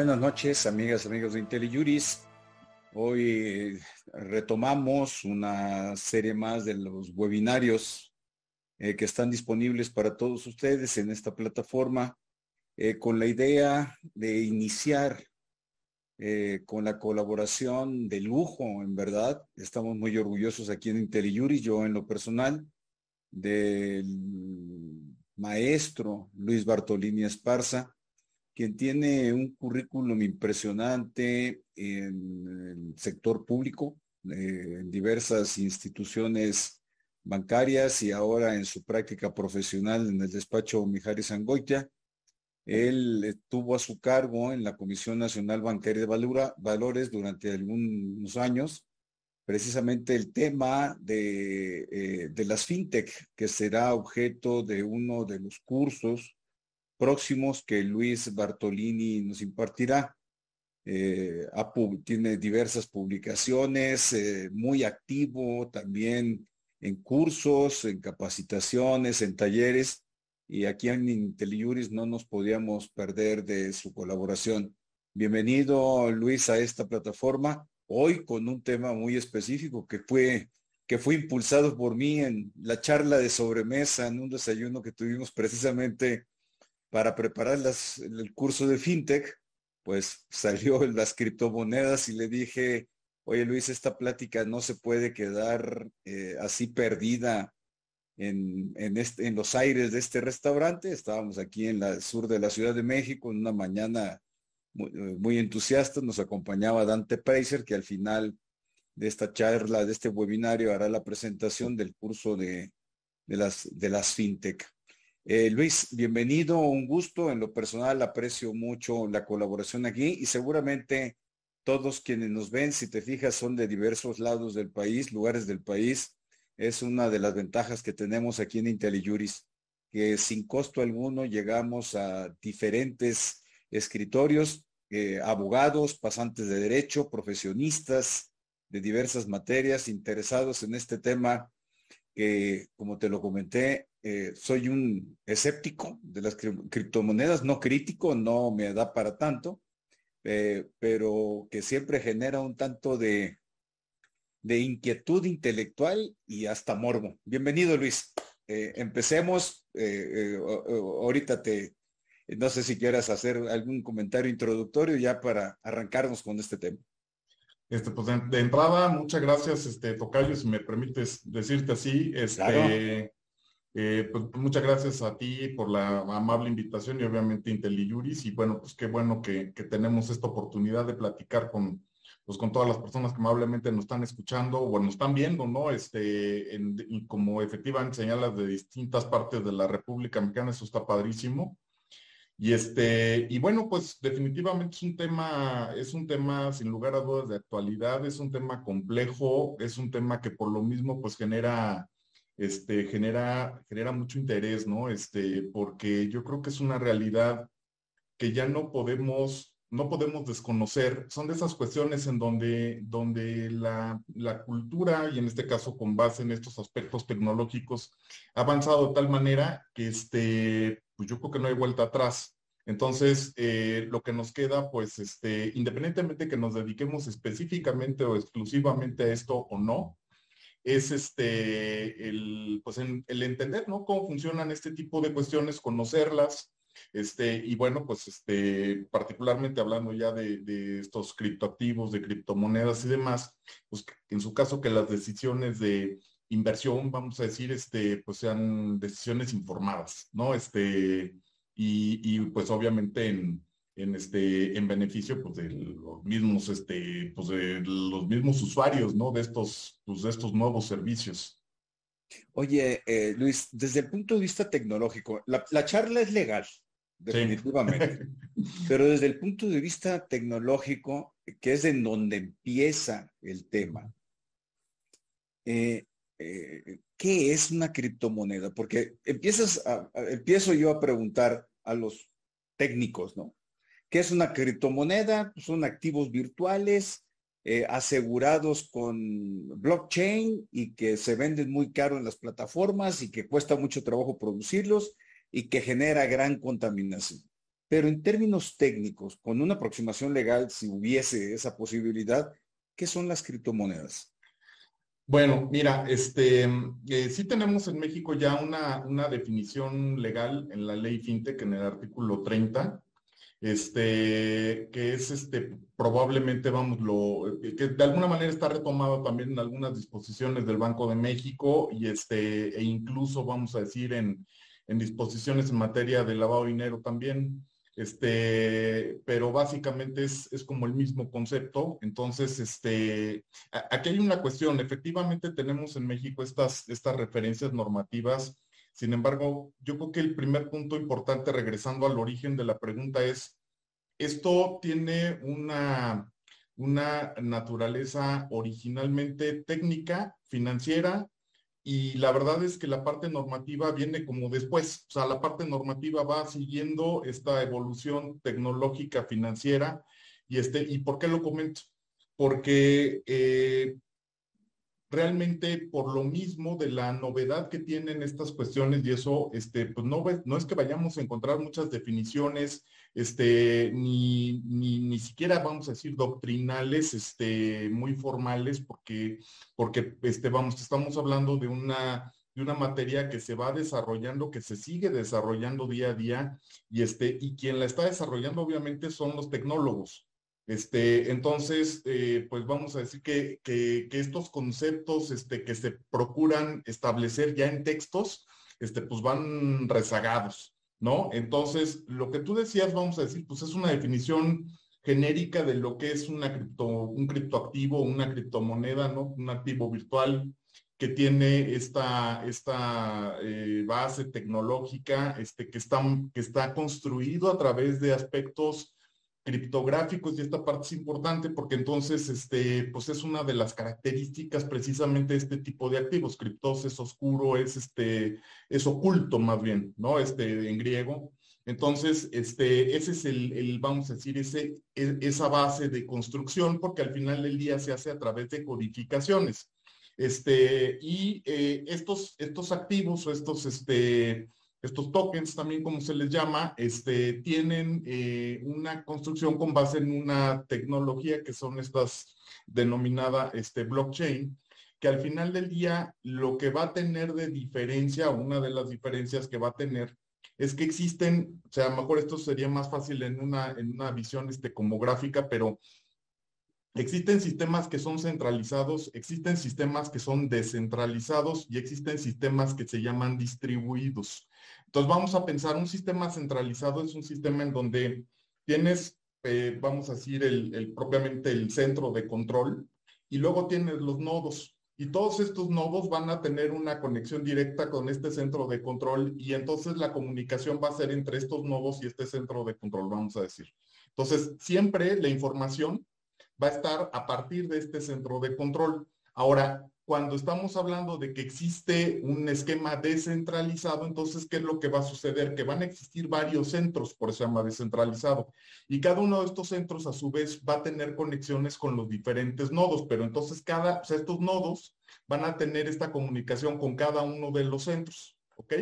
Buenas noches, amigas, amigos de IntelliJuris. Hoy retomamos una serie más de los webinarios eh, que están disponibles para todos ustedes en esta plataforma eh, con la idea de iniciar eh, con la colaboración de lujo, en verdad. Estamos muy orgullosos aquí en IntelliJuris, yo en lo personal, del maestro Luis Bartolini Esparza, quien tiene un currículum impresionante en el sector público, eh, en diversas instituciones bancarias y ahora en su práctica profesional en el despacho Mijares Sangoitia. Él estuvo a su cargo en la Comisión Nacional Bancaria de Valores durante algunos años, precisamente el tema de, eh, de las fintech, que será objeto de uno de los cursos próximos que Luis Bartolini nos impartirá. Eh, tiene diversas publicaciones, eh, muy activo también en cursos, en capacitaciones, en talleres, y aquí en IntelliJuris no nos podíamos perder de su colaboración. Bienvenido, Luis, a esta plataforma, hoy con un tema muy específico que fue que fue impulsado por mí en la charla de sobremesa en un desayuno que tuvimos precisamente para preparar el curso de FinTech, pues salió las criptomonedas y le dije, oye Luis, esta plática no se puede quedar eh, así perdida en, este, en los aires de este restaurante. Estábamos aquí en el sur de la Ciudad de México en una mañana muy, muy entusiasta. Nos acompañaba Dante Preiser, que al final de esta charla, de este webinario, hará la presentación del curso de las FinTech. Eh, Luis, bienvenido, un gusto. En lo personal aprecio mucho la colaboración aquí y seguramente todos quienes nos ven, si te fijas, son de diversos lados del país, lugares del país. Es una de las ventajas que tenemos aquí en IntelliJuris, que sin costo alguno llegamos a diferentes escritorios, eh, abogados, pasantes de derecho, profesionistas de diversas materias interesados en este tema que, como te lo comenté, eh, soy un escéptico de las criptomonedas, no crítico, no me da para tanto, eh, pero que siempre genera un tanto de, de inquietud intelectual y hasta morbo. Bienvenido, Luis. Eh, empecemos. ahorita te, no sé si quieras hacer algún comentario introductorio ya para arrancarnos con este tema. Este, pues de, entrada, muchas gracias, este, Tocayo, si me permites decirte así. Este, eh, pues muchas gracias a ti por la amable invitación y obviamente IntelliJuris y bueno, pues qué bueno que, tenemos esta oportunidad de platicar con, pues con todas las personas que amablemente nos están escuchando o nos están viendo, ¿no? Este, como efectivamente señalas de distintas partes de la República Mexicana, eso está padrísimo. Y este, y bueno, pues definitivamente es un tema, es un tema sin lugar a dudas de actualidad, es un tema complejo, es un tema que por lo mismo pues genera este, genera, genera mucho interés, ¿no? Este, porque yo creo que es una realidad que ya no podemos, no podemos desconocer. Son de esas cuestiones en donde, donde la, la cultura, y en este caso con base en estos aspectos tecnológicos, ha avanzado de tal manera que este, pues yo creo que no hay vuelta atrás. Entonces, eh, lo que nos queda, pues, este, independientemente que nos dediquemos específicamente o exclusivamente a esto o no, es este, el, pues el entender, ¿no? Cómo funcionan este tipo de cuestiones, conocerlas, este, y bueno, pues este, particularmente hablando ya de, estos criptoactivos, de criptomonedas y demás, pues en su caso que las decisiones de inversión, vamos a decir, este, pues sean decisiones informadas, ¿no? Este, y, y pues obviamente en, en este en beneficio pues de los mismos este pues de los mismos usuarios no de estos pues de estos nuevos servicios oye eh, Luis desde el punto de vista tecnológico la, charla es legal definitivamente pero desde el punto de vista tecnológico que es en donde empieza el tema eh, eh, ¿qué es una criptomoneda? Porque empiezas a, empiezo yo a preguntar a los técnicos, ¿no? ¿Qué es una criptomoneda? Pues son activos virtuales eh, asegurados con blockchain y que se venden muy caro en las plataformas y que cuesta mucho trabajo producirlos y que genera gran contaminación. Pero en términos técnicos, con una aproximación legal, si hubiese esa posibilidad, ¿qué son las criptomonedas? Bueno, mira, este, eh, sí tenemos en México ya una, una definición legal en la ley FinTech, en el artículo 30, este, que es este, probablemente, vamos, lo, que de alguna manera está retomado también en algunas disposiciones del Banco de México y este, e incluso, vamos a decir, en, en disposiciones en materia de lavado de dinero también. Este, pero básicamente es, es, como el mismo concepto. Entonces, este, aquí hay una cuestión. Efectivamente tenemos en México estas, estas referencias normativas sin embargo, yo creo que el primer punto importante, regresando al origen de la pregunta, es, esto tiene una, una naturaleza originalmente técnica, financiera, y la verdad es que la parte normativa viene como después, o sea, la parte normativa va siguiendo esta evolución tecnológica financiera. Y, este, ¿y por qué lo comento? Porque eh, realmente por lo mismo de la novedad que tienen estas cuestiones y eso, este, pues no, no es que vayamos a encontrar muchas definiciones, este, ni, ni, ni, siquiera vamos a decir doctrinales, este, muy formales, porque, porque, este, vamos, estamos hablando de una, de una materia que se va desarrollando, que se sigue desarrollando día a día, y este, y quien la está desarrollando obviamente son los tecnólogos. Este, entonces, eh, pues vamos a decir que, estos conceptos este, que se procuran establecer ya en textos, este, pues van rezagados, ¿no? Entonces, lo que tú decías, vamos a decir, pues es una definición genérica de lo que es un criptoactivo, una criptomoneda, ¿no? Un activo virtual que tiene esta, eh, base tecnológica, este, que está construido a través de aspectos criptográficos y esta parte es importante porque entonces este pues es una de las características precisamente de este tipo de activos. Criptos es oscuro es este es oculto más bien no este en griego. Entonces este ese es el, el vamos a decir ese e, esa base de construcción porque al final del día se hace a través de codificaciones. Este y eh, estos estos activos o estos este estos tokens también como se les llama, este, tienen eh, una construcción con base en una tecnología que son estas denominada este, blockchain, que al final del día lo que va a tener de diferencia, una de las diferencias que va a tener, es que existen, o sea, a lo mejor esto sería más fácil en una, en una visión este, como gráfica, pero existen sistemas que son centralizados, existen sistemas que son descentralizados y existen sistemas que se llaman distribuidos. Entonces vamos a pensar, un sistema centralizado es un sistema en donde tienes, eh, vamos a decir, el, propiamente el centro de control y luego tienes los nodos. Y todos estos nodos van a tener una conexión directa con este centro de control y entonces la comunicación va a ser entre estos nodos y este centro de control, vamos a decir. Entonces, siempre la información va a estar a partir de este centro de control. Ahora, cuando estamos hablando de que existe un esquema descentralizado, entonces, ¿qué es lo que va a suceder? Que van a existir varios centros, por eso se llama descentralizado. Y cada uno de estos centros, a su vez, va a tener conexiones con los diferentes nodos, pero entonces cada, o sea, estos nodos van a tener esta comunicación con cada uno de los centros, ¿ok?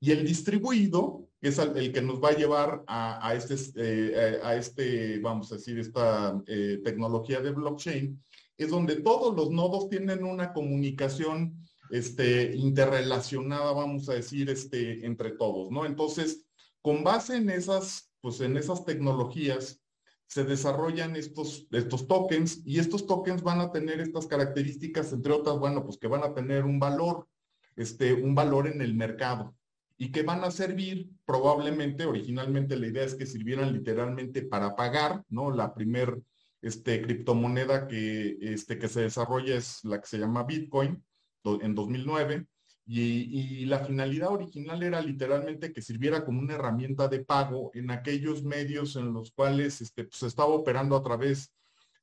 Y el distribuido es el, que nos va a llevar a, este, eh, a este, vamos a decir, esta eh, tecnología de blockchain, es donde todos los nodos tienen una comunicación este, interrelacionada, vamos a decir, este, entre todos, ¿no? Entonces, con base en esas, pues en esas tecnologías, se desarrollan estos, estos tokens y estos tokens van a tener estas características, entre otras, bueno, pues que van a tener un valor, este, un valor en el mercado y que van a servir probablemente, originalmente la idea es que sirvieran literalmente para pagar, ¿no? La primer este, criptomoneda que, este, que se desarrolla es la que se llama Bitcoin en 2009 y, y, la finalidad original era literalmente que sirviera como una herramienta de pago en aquellos medios en los cuales este, pues, se estaba operando a través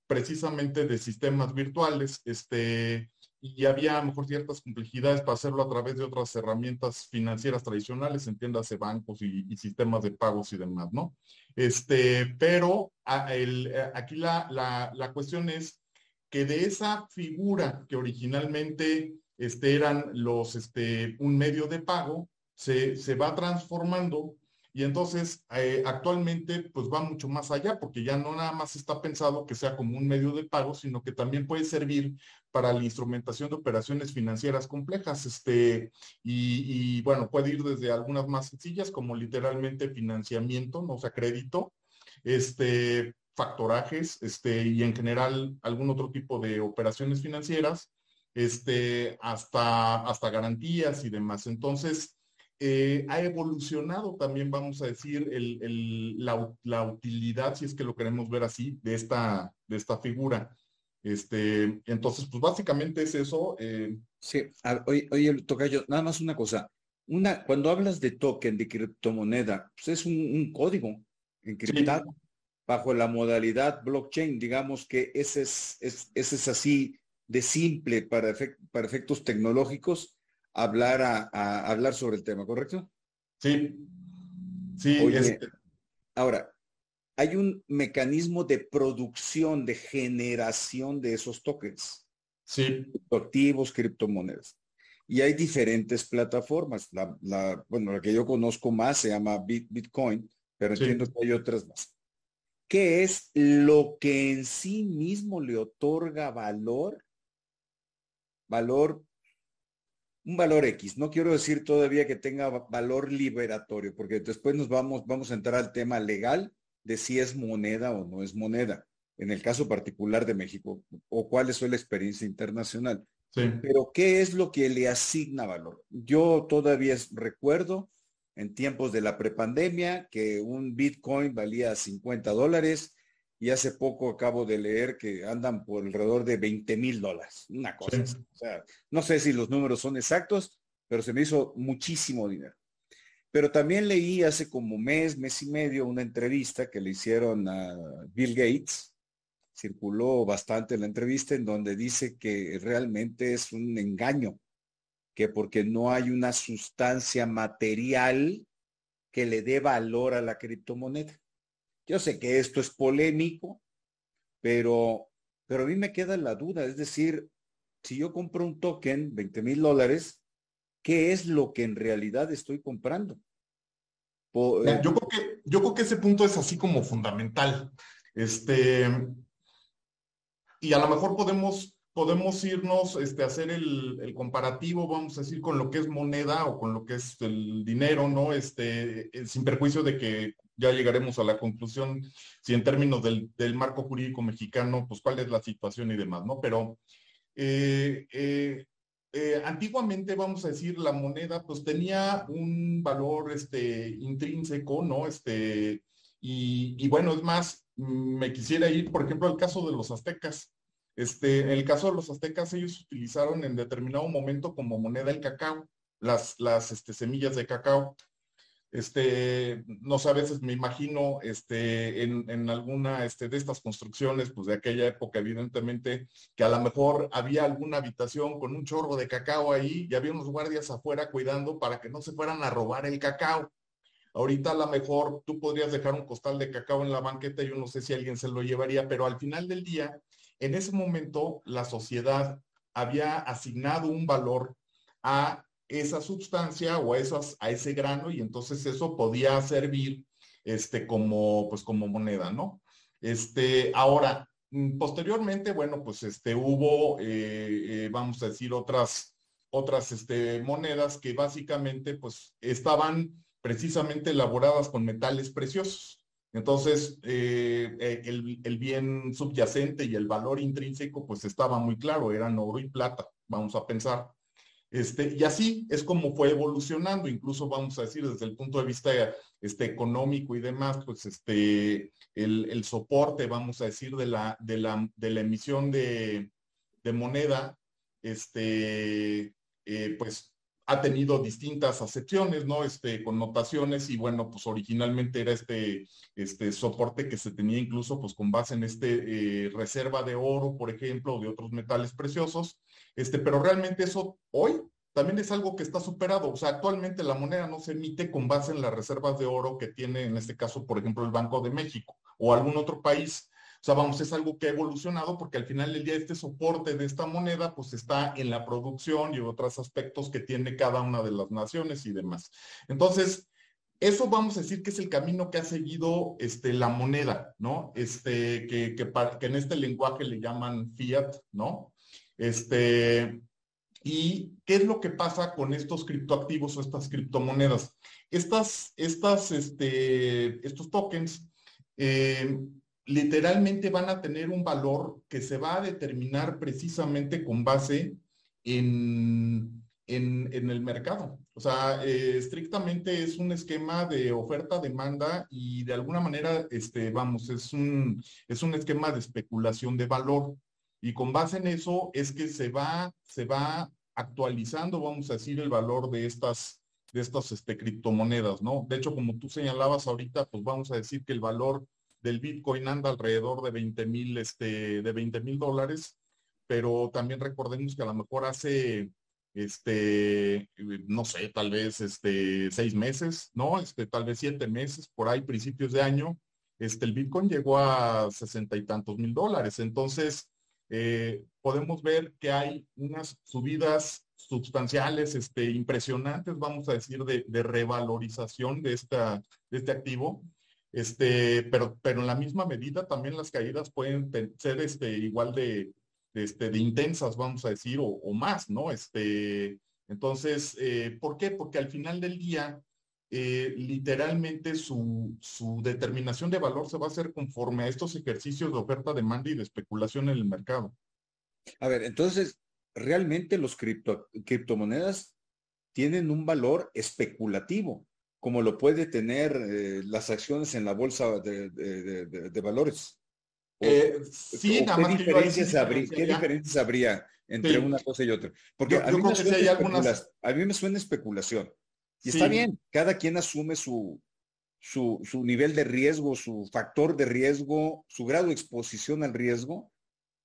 precisamente de sistemas virtuales, este, y había a lo mejor ciertas complejidades para hacerlo a través de otras herramientas financieras tradicionales, entiéndase bancos y, sistemas de pagos y demás, ¿no? Este, pero aquí la, la, cuestión es que de esa figura que originalmente este, eran los, este, un medio de pago, se, se va transformando Y entonces, eh, actualmente, pues va mucho más allá, porque ya no nada más está pensado que sea como un medio de pago, sino que también puede servir para la instrumentación de operaciones financieras complejas. Este, y, bueno, puede ir desde algunas más sencillas, como literalmente financiamiento, no o sea, crédito, este, factorajes, este, y en general algún otro tipo de operaciones financieras, este, hasta, hasta garantías y demás. Entonces, eh, ha evolucionado también, vamos a decir, la, utilidad, si es que lo queremos ver así, de esta, de esta figura. Este, entonces, pues básicamente es eso. Eh. Sí, oye, oye, Tocayo, nada más una cosa. Una, cuando hablas de token, de criptomoneda, pues es un, código encriptado bajo la modalidad blockchain. Digamos que ese es, ese es así de simple para, para efectos tecnológicos hablar a, hablar sobre el tema, ¿correcto? Sí. Sí. Este ahora, hay un mecanismo de producción, de generación de esos tokens. Sí. Activos, criptomonedas. Y hay diferentes plataformas. La, bueno, la que yo conozco más se llama Bitcoin, pero entiendo que hay otras más. ¿Qué es lo que en sí mismo le otorga valor? Valor un valor X. No quiero decir todavía que tenga valor liberatorio, porque después nos vamos, vamos a entrar al tema legal de si es moneda o no es moneda, en el caso particular de México, o cuál es su experiencia internacional. Pero ¿qué es lo que le asigna valor? Yo todavía recuerdo en tiempos de la prepandemia que un Bitcoin valía 50 dólares y hace poco acabo de leer que andan por alrededor de 20 mil dólares. Una cosa. O sea, no sé si los números son exactos, pero se me hizo muchísimo dinero. Pero también leí hace como mes, mes y medio, una entrevista que le hicieron a Bill Gates. Circuló bastante la entrevista en donde dice que realmente es un engaño, que porque no hay una sustancia material que le dé valor a la criptomoneda. Yo sé que esto es polémico, pero, pero a mí me queda la duda, es decir, si yo compro un token, 20 mil dólares, ¿qué es lo que en realidad estoy comprando? Eh, yo, creo que, yo creo que ese punto es así como fundamental. Este, y a lo mejor podemos, podemos irnos este, hacer el, el, comparativo, vamos a decir, con lo que es moneda o con lo que es el dinero, ¿no? Este, eh, sin perjuicio de que ya llegaremos a la conclusión si en términos del, marco jurídico mexicano, pues cuál es la situación y demás, ¿no? Pero eh, eh, eh, antiguamente, vamos a decir, la moneda pues tenía un valor este, intrínseco, ¿no? Este, y, y, bueno, es más, me quisiera ir, por ejemplo, al caso de los aztecas. Este, en el caso de los aztecas, ellos utilizaron en determinado momento como moneda el cacao, las, las este, semillas de cacao este, no sé, a veces me imagino este, en, alguna este, de estas construcciones, pues de aquella época, evidentemente, que a lo mejor había alguna habitación con un chorro de cacao ahí y había unos guardias afuera cuidando para que no se fueran a robar el cacao. Ahorita a lo mejor tú podrías dejar un costal de cacao en la banqueta, yo no sé si alguien se lo llevaría, pero al final del día, en ese momento, la sociedad había asignado un valor a esa sustancia o a, esas, a ese grano y entonces eso podía servir este, como, pues, como moneda, ¿no? Este, ahora, mm, posteriormente, bueno, pues este, hubo, eh, eh, vamos a decir, otras, otras este, monedas que básicamente pues estaban precisamente elaboradas con metales preciosos. Entonces, eh, el, el, bien subyacente y el valor intrínseco pues estaba muy claro, eran oro y plata, vamos a pensar. Este, y así es como fue evolucionando, incluso vamos a decir desde el punto de vista este, económico y demás, pues este, el, soporte, vamos a decir, de la, de la, de la emisión de, moneda, este, eh, pues ha tenido distintas acepciones, ¿no? Este, connotaciones y bueno, pues originalmente era este, este soporte que se tenía incluso pues con base en este eh, reserva de oro, por ejemplo, o de otros metales preciosos, este, pero realmente eso hoy también es algo que está superado. O sea, actualmente la moneda no se emite con base en las reservas de oro que tiene, en este caso, por ejemplo, el Banco de México o algún otro país. O sea, vamos, es algo que ha evolucionado porque al final del día este soporte de esta moneda pues está en la producción y otros aspectos que tiene cada una de las naciones y demás. Entonces, eso vamos a decir que es el camino que ha seguido este, la moneda, ¿no? Este, que, que, que en este lenguaje le llaman fiat, ¿no? Este, ¿Y qué es lo que pasa con estos criptoactivos o estas criptomonedas? Estas, estas, este, estos tokens eh, literalmente van a tener un valor que se va a determinar precisamente con base en, en, el mercado. O sea, eh, estrictamente es un esquema de oferta-demanda y de alguna manera, este, vamos, es un, es un esquema de especulación de valor. Y con base en eso es que se va, se va actualizando, vamos a decir, el valor de estas, de estas este, criptomonedas, ¿no? De hecho, como tú señalabas ahorita, pues vamos a decir que el valor del Bitcoin anda alrededor de 20 mil, este, de 20 mil dólares, pero también recordemos que a lo mejor hace este, no sé, tal vez este, seis meses, ¿no? Este, tal vez siete meses, por ahí, principios de año, este, el Bitcoin llegó a sesenta y tantos mil dólares. Entonces, eh, podemos ver que hay unas subidas sustanciales, este, impresionantes, vamos a decir, de, revalorización de, esta, de este activo. Este, pero, pero en la misma medida también las caídas pueden ser este, igual de, este, de intensas, vamos a decir, o, más, ¿no? Este, entonces, eh, ¿por qué? Porque al final del día, eh, literalmente su, su, determinación de valor se va a hacer conforme a estos ejercicios de oferta, demanda y de especulación en el mercado. A ver, entonces, realmente los cripto, criptomonedas tienen un valor especulativo, como lo puede tener eh, las acciones en la bolsa de, de valores. Eh, sí, nada más ¿qué, diferencias habría, ¿Qué diferencias habría entre una cosa y otra? Porque a, mí me suena algunas... a mí me suena especulación. Y está bien, cada quien asume su, su, su, nivel de riesgo, su factor de riesgo, su grado de exposición al riesgo,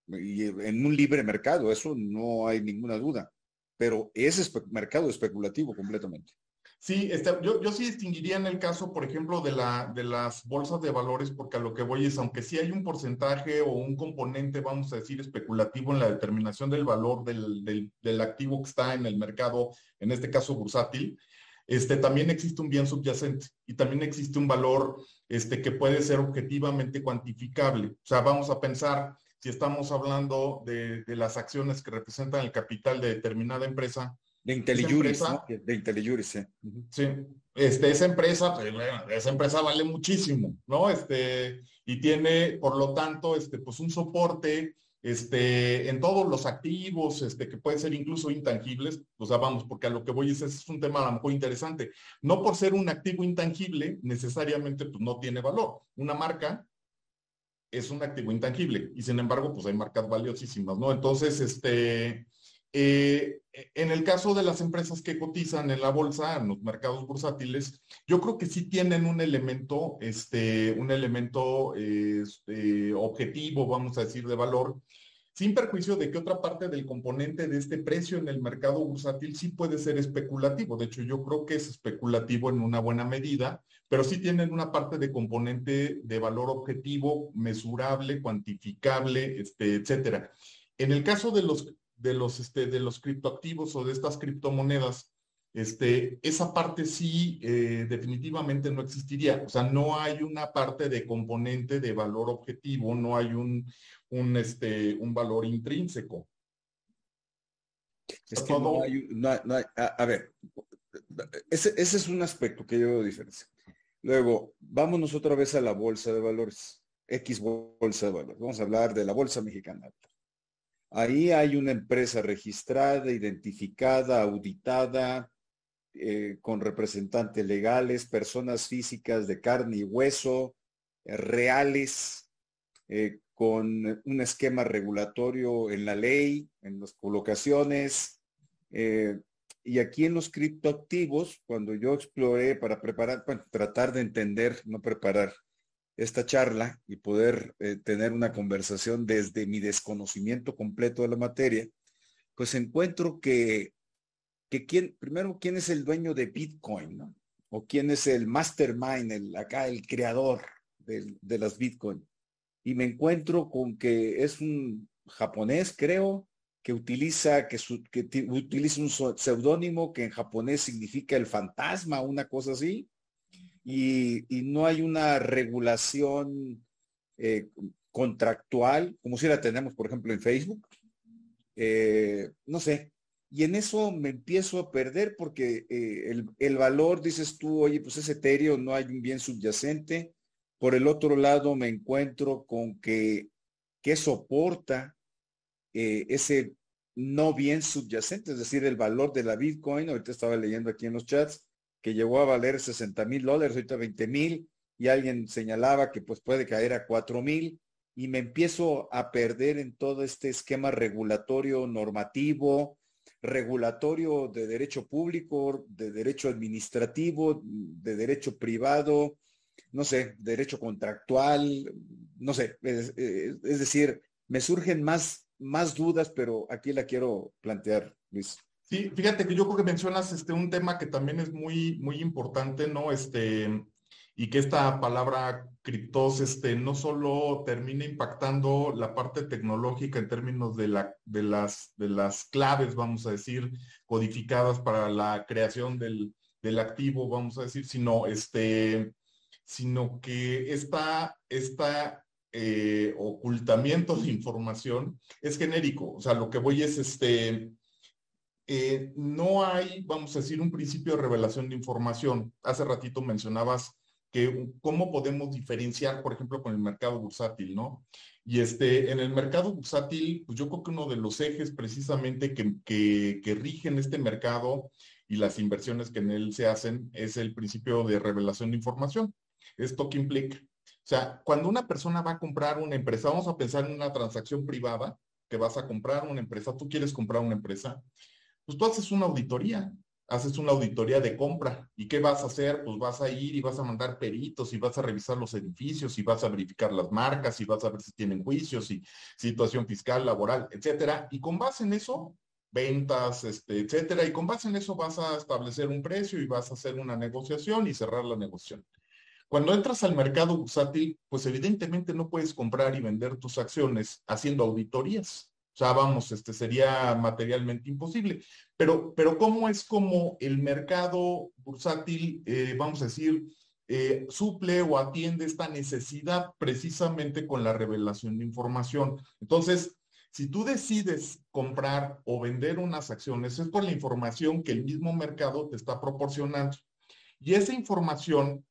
y en un libre mercado, eso no hay ninguna duda. Pero es mercado especulativo completamente. Sí, este, yo, yo sí distinguiría en el caso, por ejemplo, de, la, de las bolsas de valores, porque a lo que voy es, aunque sí hay un porcentaje o un componente, vamos a decir, especulativo en la determinación del valor del, del, del activo que está en el mercado, en este caso bursátil, este, también existe un bien subyacente y también existe un valor este, que puede ser objetivamente cuantificable. O sea, vamos a pensar, si estamos hablando de, de las acciones que representan el capital de determinada empresa, de IntelliJuris, De IntelliJuris, sí. Sí, este, esa empresa, pues, esa empresa vale muchísimo, ¿no? Este, y tiene, por lo tanto, este, pues un soporte, este, en todos los activos, este, que pueden ser incluso intangibles, o sea, vamos, porque a lo que voy es, es un tema a lo mejor interesante. No por ser un activo intangible, necesariamente, pues no tiene valor. Una marca es un activo intangible y sin embargo, pues hay marcas valiosísimas, ¿no? Entonces, este, eh, en el caso de las empresas que cotizan en la bolsa, en los mercados bursátiles, yo creo que sí tienen un elemento, este, un elemento este, objetivo, vamos a decir, de valor, sin perjuicio de que otra parte del componente de este precio en el mercado bursátil sí puede ser especulativo. De hecho, yo creo que es especulativo en una buena medida, pero sí tienen una parte de componente de valor objetivo, mesurable, cuantificable, este, etcétera. En el caso de los de los, este, de los criptoactivos o de estas criptomonedas, este, esa parte sí eh, definitivamente no existiría. O sea, no hay una parte de componente de valor objetivo, no hay un, un, este, un valor intrínseco. Es que no hay, no hay, a, ver, ese, ese, es un aspecto que yo veo diferencia. Luego, vámonos otra vez a la bolsa de valores, X bolsa de valores. Vamos a hablar de la bolsa mexicana. Ahí hay una empresa registrada, identificada, auditada, eh, con representantes legales, personas físicas de carne y hueso, eh, reales, eh, con un esquema regulatorio en la ley, en las colocaciones. y aquí en los criptoactivos, cuando yo exploré para preparar, para tratar de entender, no preparar, esta charla y poder eh, tener una conversación desde mi desconocimiento completo de la materia, pues encuentro que, que quién, primero, quién es el dueño de Bitcoin, ¿no? O quién es el mastermind, el, acá el creador de, de las Bitcoin. Y me encuentro con que es un japonés, creo, que utiliza, que, su, que utiliza un seudónimo que en japonés significa el fantasma, una cosa así y, no hay una regulación eh, contractual, como si la tenemos, por ejemplo, en Facebook. Eh, no sé. Y en eso me empiezo a perder porque eh, el, valor, dices tú, oye, pues es etéreo, no hay un bien subyacente. Por el otro lado, me encuentro con que, que soporta ese no bien subyacente, es decir, el valor de la Bitcoin. Ahorita estaba leyendo aquí en los chats que llegó a valer 60 mil dólares, ahorita 20 mil, y alguien señalaba que pues puede caer a 4 mil, y me empiezo a perder en todo este esquema regulatorio normativo, regulatorio de derecho público, de derecho administrativo, de derecho privado, no sé, derecho contractual, no sé, es, decir, me surgen más, más dudas, pero aquí la quiero plantear, Luis. Sí, fíjate que yo creo que mencionas este, un tema que también es muy, muy importante, ¿no? Este, y que esta palabra criptos este, no solo termina impactando la parte tecnológica en términos de, la, de, las, de las claves, vamos a decir, codificadas para la creación del, del activo, vamos a decir, sino, este, sino que esta, esta eh, ocultamiento de información es genérico. O sea, lo que voy es, este, eh, no hay, vamos a decir, un principio de revelación de información. Hace ratito mencionabas que cómo podemos diferenciar, por ejemplo, con el mercado bursátil, ¿no? Y este, en el mercado bursátil, pues yo creo que uno de los ejes precisamente que, que, que rigen este mercado y las inversiones que en él se hacen es el principio de revelación de información. ¿Esto qué implica? O sea, cuando una persona va a comprar una empresa, vamos a pensar en una transacción privada, que vas a comprar una empresa, tú quieres comprar una empresa, pues tú haces una auditoría, haces una auditoría de compra. ¿Y qué vas a hacer? Pues vas a ir y vas a mandar peritos y vas a revisar los edificios y vas a verificar las marcas y vas a ver si tienen juicios y situación fiscal, laboral, etcétera. Y con base en eso, ventas, este, etcétera. Y con base en eso vas a establecer un precio y vas a hacer una negociación y cerrar la negociación. Cuando entras al mercado bursátil, pues evidentemente no puedes comprar y vender tus acciones haciendo auditorías. O sea, vamos, este sería materialmente imposible. Pero, pero ¿cómo es como el mercado bursátil, eh, vamos a decir, eh, suple o atiende esta necesidad precisamente con la revelación de información? Entonces, si tú decides comprar o vender unas acciones, es por la información que el mismo mercado te está proporcionando. Y esa información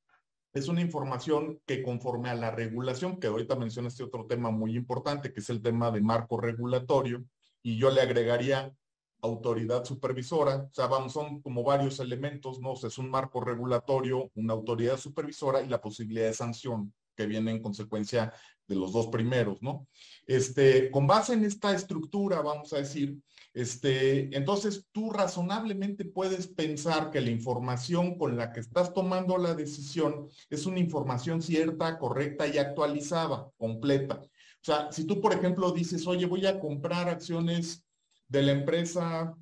es una información que conforme a la regulación, que ahorita mencionaste otro tema muy importante, que es el tema de marco regulatorio, y yo le agregaría autoridad supervisora, o sea, vamos, son como varios elementos, ¿no? es un marco regulatorio, una autoridad supervisora y la posibilidad de sanción que viene en consecuencia de los dos primeros, ¿no? Este, con base en esta estructura, vamos a decir, este, entonces tú razonablemente puedes pensar que la información con la que estás tomando la decisión es una información cierta, correcta y actualizada, completa. O sea, si tú, por ejemplo, dices, oye, voy a comprar acciones de la empresa,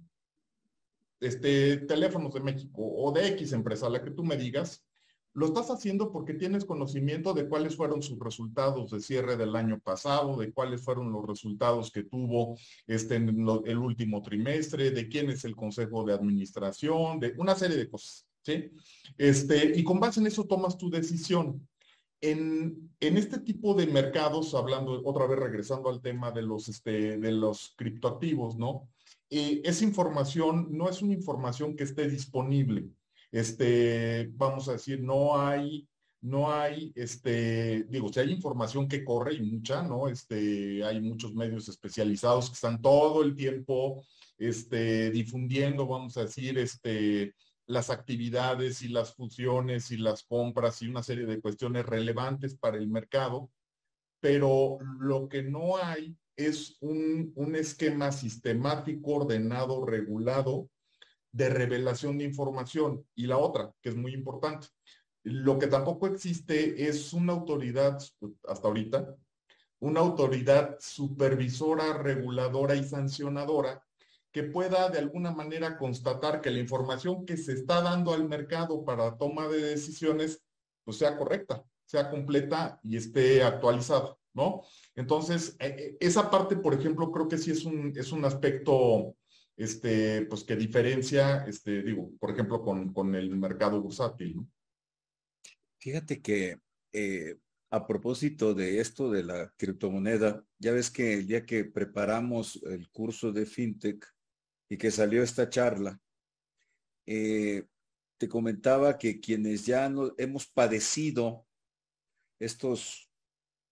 este, teléfonos de México o de X empresa, la que tú me digas, lo estás haciendo porque tienes conocimiento de cuáles fueron sus resultados de cierre del año pasado, de cuáles fueron los resultados que tuvo este, en el último trimestre, de quién es el consejo de administración, de una serie de cosas, ¿sí? Este, y con base en eso tomas tu decisión. En, en este tipo de mercados, hablando otra vez regresando al tema de los, este, de los criptoactivos, ¿no? Eh, esa información no es una información que esté disponible este, vamos a decir, no hay, no hay, este, digo, si hay información que corre y mucha, ¿no? Este, hay muchos medios especializados que están todo el tiempo, este, difundiendo, vamos a decir, las actividades y las funciones y las compras y una serie de cuestiones relevantes para el mercado, pero lo que no hay es un esquema sistemático, ordenado, regulado, de revelación de información. Y la otra, que es muy importante, lo que tampoco existe es una autoridad, hasta ahorita, una autoridad supervisora, reguladora y sancionadora que pueda de alguna manera constatar que la información que se está dando al mercado para toma de decisiones, pues sea correcta, sea completa y esté actualizada, ¿no? Entonces, e, e, esa parte, por ejemplo, creo que sí es un, es un aspecto este, pues que diferencia, este, digo, por ejemplo, con, con el mercado bursátil. Fíjate que eh, a propósito de esto de la criptomoneda, ya ves que el día que preparamos el curso de FinTech y que salió esta charla, eh, te comentaba que quienes ya no, hemos padecido estos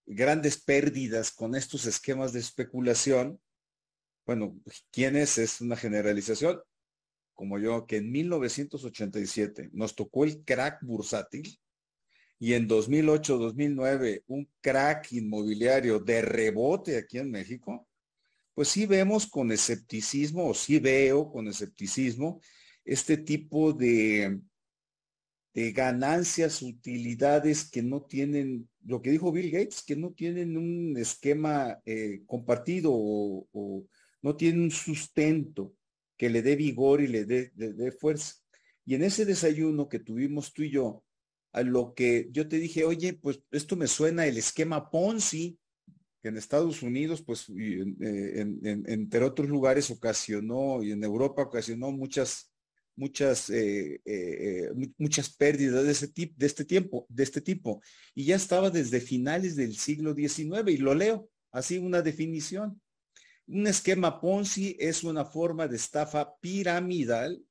grandes pérdidas con estos esquemas de especulación, bueno, ¿quiénes? Es una generalización, como yo, que en 1987 nos tocó el crack bursátil y en 2008-2009 un crack inmobiliario de rebote aquí en México, pues sí vemos con escepticismo, o sí veo con escepticismo, este tipo de, de ganancias, utilidades que no tienen, lo que dijo Bill Gates, que no tienen un esquema eh, compartido o, no tienen un sustento que le dé vigor y le dé fuerza. Y en ese desayuno que tuvimos tú y yo, a lo que yo te dije, oye, pues esto me suena el esquema Ponzi, que en Estados Unidos, pues, eh, entre otros lugares ocasionó, y en Europa ocasionó muchas, muchas, eh, eh, muchas pérdidas de, ese tipo, de este tiempo, de este tipo. Y ya estaba desde finales del siglo XIX, y lo leo, así una definición. Un esquema Ponzi es una forma de estafa piramidal,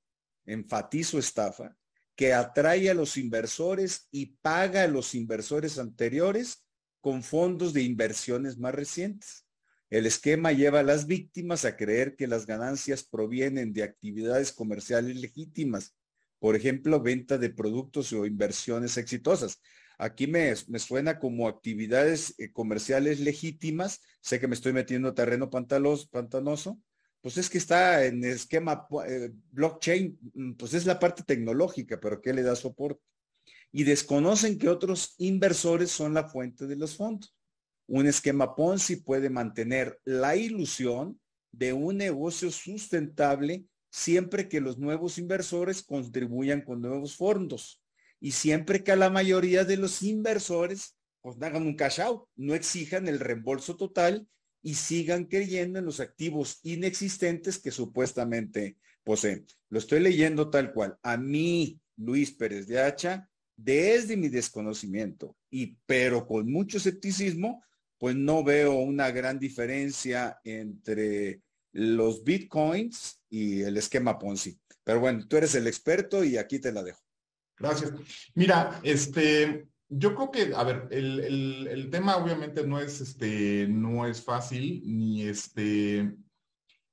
enfatizo estafa, que atrae a los inversores y paga a los inversores anteriores con fondos de inversiones más recientes. El esquema lleva a las víctimas a creer que las ganancias provienen de actividades comerciales legítimas, por ejemplo, venta de productos o inversiones exitosas. Aquí me, suena como actividades eh, comerciales legítimas. Sé que me estoy metiendo terreno pantanoso, pues es que está en esquema eh, blockchain, mm, pues es la parte tecnológica, pero ¿qué le da soporte? Y desconocen que otros inversores son la fuente de los fondos. Un esquema Ponzi puede mantener la ilusión de un negocio sustentable siempre que los nuevos inversores contribuyan con nuevos fondos y siempre que a la mayoría de los inversores pues hagan un cash out, no exijan el reembolso total y sigan creyendo en los activos inexistentes que supuestamente poseen. Lo estoy leyendo tal cual. A mí, Luis Pérez de Hacha, desde mi desconocimiento, y pero con mucho escepticismo, pues no veo una gran diferencia entre los bitcoins y el esquema Ponzi. Pero bueno, tú eres el experto y aquí te la dejo. Gracias. Mira, este, yo creo que, a ver, el, tema obviamente no es, este, no es fácil, ni este,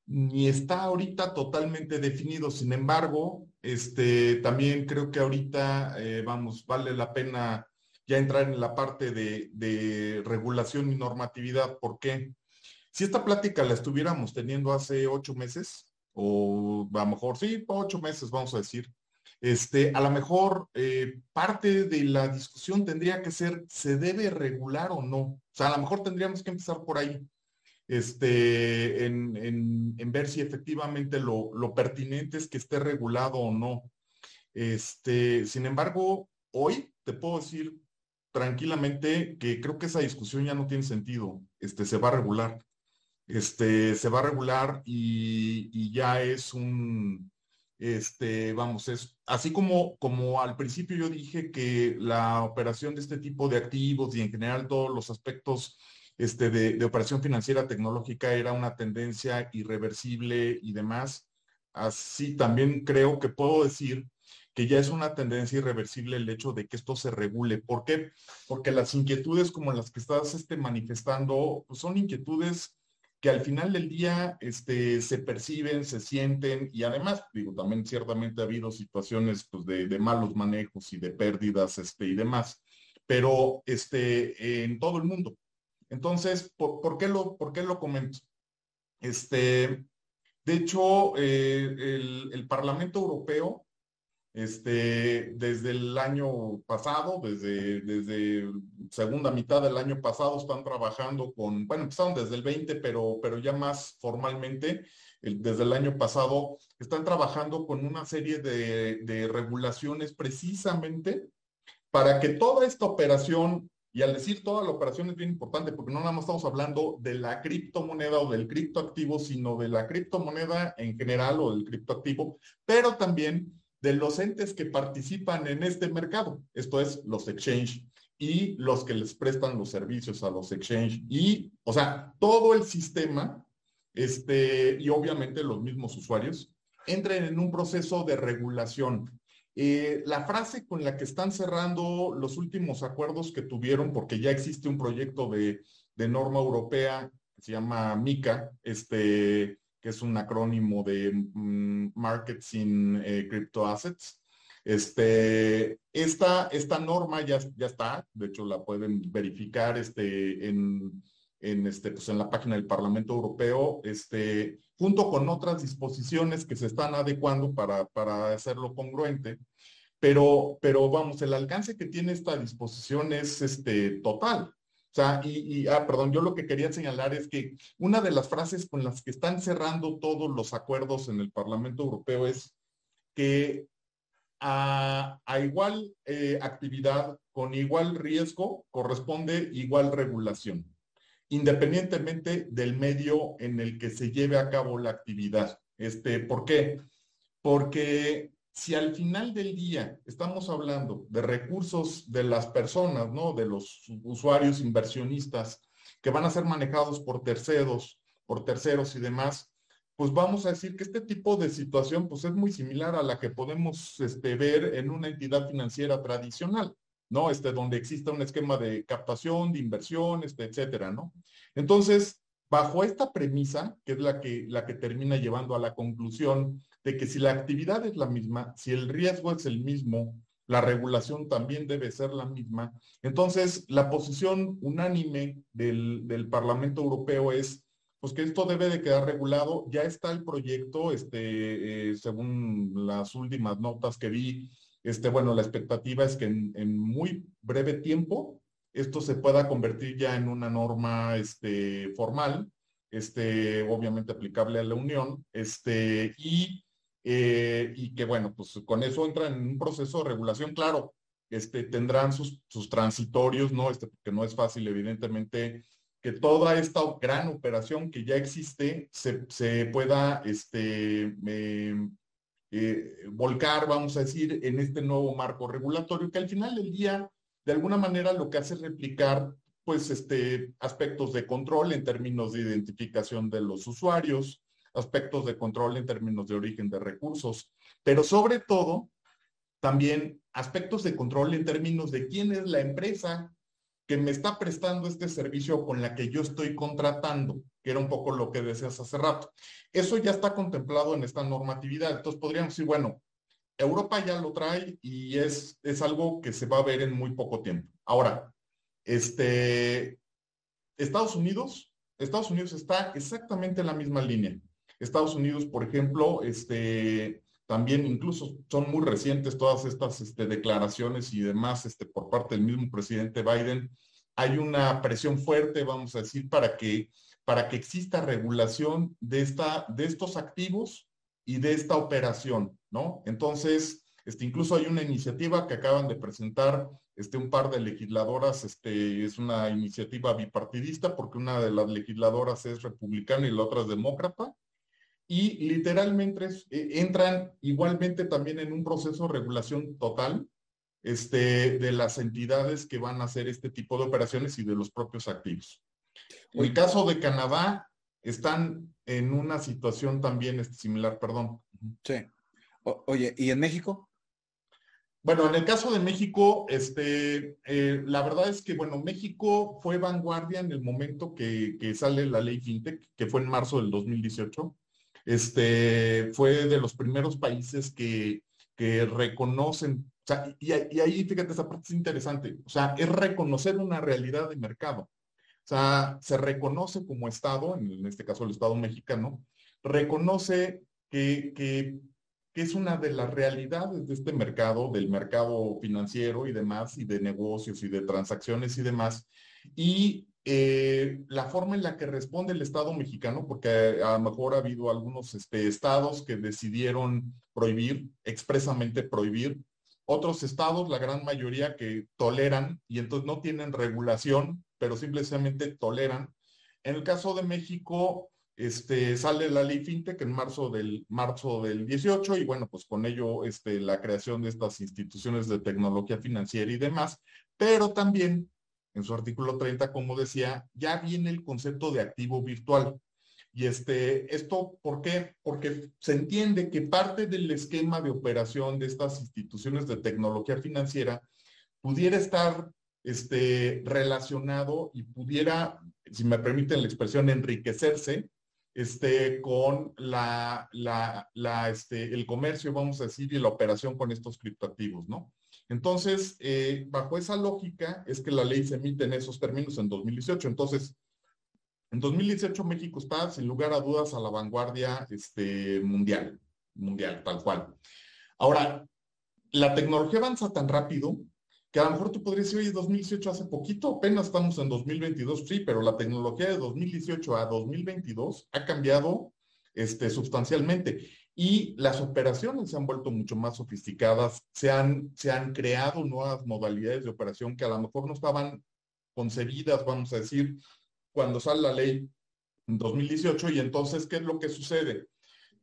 ni está ahorita totalmente definido. Sin embargo, este, también creo que ahorita, eh, vamos, vale la pena ya entrar en la parte de, de regulación y normatividad. ¿Por qué? Si esta plática la estuviéramos teniendo hace ocho meses, o a lo mejor sí, ocho meses, vamos a decir, este, a lo mejor eh, parte de la discusión tendría que ser, ¿se debe regular o no? O sea, a lo mejor tendríamos que empezar por ahí, este, en, ver si efectivamente lo, pertinente es que esté regulado o no. Este, sin embargo, hoy te puedo decir tranquilamente que creo que esa discusión ya no tiene sentido. Este, se va a regular. Este, se va a regular y ya es un, este, vamos, es así como, como al principio yo dije que la operación de este tipo de activos y en general todos los aspectos este, de, operación financiera tecnológica era una tendencia irreversible y demás, así también creo que puedo decir que ya es una tendencia irreversible el hecho de que esto se regule. ¿Por qué? Porque las inquietudes como las que estás este, manifestando pues son inquietudes que al final del día este, se perciben, se sienten y además, digo, también ciertamente ha habido situaciones pues, de, malos manejos y de pérdidas este, y demás, pero este, en todo el mundo. Entonces, ¿por, qué, lo, por qué lo comento? Este, de hecho, eh, el, el Parlamento Europeo este, desde el año pasado, desde, segunda mitad del año pasado, están trabajando con, bueno, empezaron desde el 20, pero, pero ya más formalmente, desde el año pasado, están trabajando con una serie de, de regulaciones precisamente para que toda esta operación y al decir toda la operación es bien importante porque no nada más estamos hablando de la criptomoneda o del criptoactivo, sino de la criptomoneda en general o del criptoactivo, pero también de los entes que participan en este mercado, esto es los exchange y los que les prestan los servicios a los exchange y, o sea, todo el sistema, este, y obviamente los mismos usuarios, entren en un proceso de regulación. Eh, la frase con la que están cerrando los últimos acuerdos que tuvieron, porque ya existe un proyecto de, de norma europea que se llama MICA, este, que es un acrónimo de mm, Markets eh, Assets. Este, esta, esta norma ya, ya está, de hecho la pueden verificar este, en, en, este, pues en la página del Parlamento Europeo, este, junto con otras disposiciones que se están adecuando para, para hacerlo congruente. Pero, pero vamos, el alcance que tiene esta disposición es este, total. Y, ah, perdón, yo lo que quería señalar es que una de las frases con las que están cerrando todos los acuerdos en el Parlamento Europeo es que a, igual eh, actividad con igual riesgo corresponde igual regulación, independientemente del medio en el que se lleve a cabo la actividad. Este, ¿Por qué? Porque si al final del día estamos hablando de recursos de las personas, ¿no? De los usuarios inversionistas que van a ser manejados por terceros, por terceros y demás, pues vamos a decir que este tipo de situación pues es muy similar a la que podemos este, ver en una entidad financiera tradicional, ¿no? Este, donde exista un esquema de captación, de inversión, este, etcétera, ¿no? Entonces, bajo esta premisa, que es la que, la que termina llevando a la conclusión de que si la actividad es la misma, si el riesgo es el mismo, la regulación también debe ser la misma. Entonces, la posición unánime del, del, Parlamento Europeo es pues que esto debe de quedar regulado. Ya está el proyecto, este, eh, según las últimas notas que vi, este, bueno, la expectativa es que en, en, muy breve tiempo esto se pueda convertir ya en una norma este, formal, este, obviamente aplicable a la Unión, este, y eh, y que bueno, pues con eso entran en un proceso de regulación, claro, este, tendrán sus, sus transitorios, ¿no? Este, porque no es fácil, evidentemente, que toda esta gran operación que ya existe se, se pueda este, eh, eh, volcar, vamos a decir, en este nuevo marco regulatorio, que al final del día, de alguna manera, lo que hace es replicar pues este, aspectos de control en términos de identificación de los usuarios, aspectos de control en términos de origen de recursos, pero sobre todo también aspectos de control en términos de quién es la empresa que me está prestando este servicio con la que yo estoy contratando, que era un poco lo que decías hace rato. Eso ya está contemplado en esta normatividad. Entonces podríamos decir, bueno, Europa ya lo trae y es, es algo que se va a ver en muy poco tiempo. Ahora, este, Estados Unidos, Estados Unidos está exactamente en la misma línea. Estados Unidos, por ejemplo, este, también incluso son muy recientes todas estas este, declaraciones y demás este, por parte del mismo presidente Biden. Hay una presión fuerte, vamos a decir, para que, para que exista regulación de, esta, de estos activos y de esta operación, ¿no? Entonces, este, incluso hay una iniciativa que acaban de presentar este, un par de legisladoras, este, es una iniciativa bipartidista porque una de las legisladoras es republicana y la otra es demócrata, y literalmente eh, entran igualmente también en un proceso de regulación total este, de las entidades que van a hacer este tipo de operaciones y de los propios activos. En el caso de Canadá, están en una situación también este, similar, perdón. Sí. oye, ¿y en México? Bueno, en el caso de México, este, eh, la verdad es que, bueno, México fue vanguardia en el momento que, que sale la ley FinTech, que fue en marzo del 2018 este, fue de los primeros países que, que reconocen, o sea, y, ahí fíjate, esa parte es interesante, o sea, es reconocer una realidad de mercado. Sea, se reconoce como Estado, en este caso el Estado mexicano, reconoce que, que, que, es una de las realidades de este mercado, del mercado financiero y demás, y de negocios y de transacciones y demás, y eh, la forma en la que responde el Estado mexicano, porque a lo mejor ha habido algunos este, estados que decidieron prohibir, expresamente prohibir, otros estados, la gran mayoría que toleran y entonces no tienen regulación, pero simplemente toleran. En el caso de México, este, sale la ley FinTech en marzo del, marzo del 18 y bueno, pues con ello este, la creación de estas instituciones de tecnología financiera y demás, pero también en su artículo 30, como decía, ya viene el concepto de activo virtual. Y este, esto, ¿por qué? Porque se entiende que parte del esquema de operación de estas instituciones de tecnología financiera pudiera estar este, relacionado y pudiera, si me permiten la expresión, enriquecerse este, con la, la, este, el comercio, vamos a decir, y la operación con estos criptoactivos, ¿no? Entonces, eh, bajo esa lógica es que la ley se emite en esos términos en 2018. Entonces, en 2018 México está, sin lugar a dudas, a la vanguardia este, mundial, mundial, tal cual. Ahora, la tecnología avanza tan rápido que a lo mejor tú podrías decir, oye, 2018 hace poquito, apenas estamos en 2022, sí, pero la tecnología de 2018 a 2022 ha cambiado este, sustancialmente y las operaciones se han vuelto mucho más sofisticadas, se han, se han creado nuevas modalidades de operación que a lo mejor no estaban concebidas, vamos a decir, cuando sale la ley en 2018 y entonces, ¿qué es lo que sucede?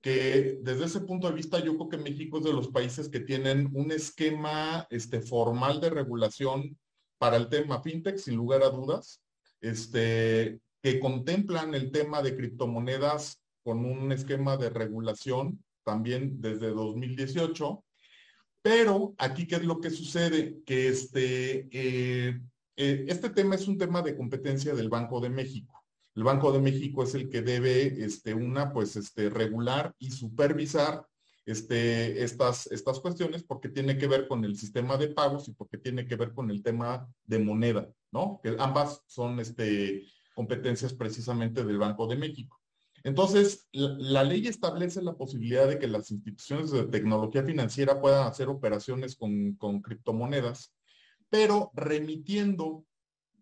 Que desde ese punto de vista yo creo que México es de los países que tienen un esquema este, formal de regulación para el tema fintech, sin lugar a dudas, este, que contemplan el tema de criptomonedas con un esquema de regulación también desde 2018. Pero aquí, ¿qué es lo que sucede? Que este, eh, eh, este tema es un tema de competencia del Banco de México. El Banco de México es el que debe, este, una, pues, este, regular y supervisar este, estas, estas cuestiones porque tiene que ver con el sistema de pagos y porque tiene que ver con el tema de moneda, ¿no? Que ambas son este, competencias precisamente del Banco de México. Entonces, la, ley establece la posibilidad de que las instituciones de tecnología financiera puedan hacer operaciones con, con criptomonedas, pero remitiendo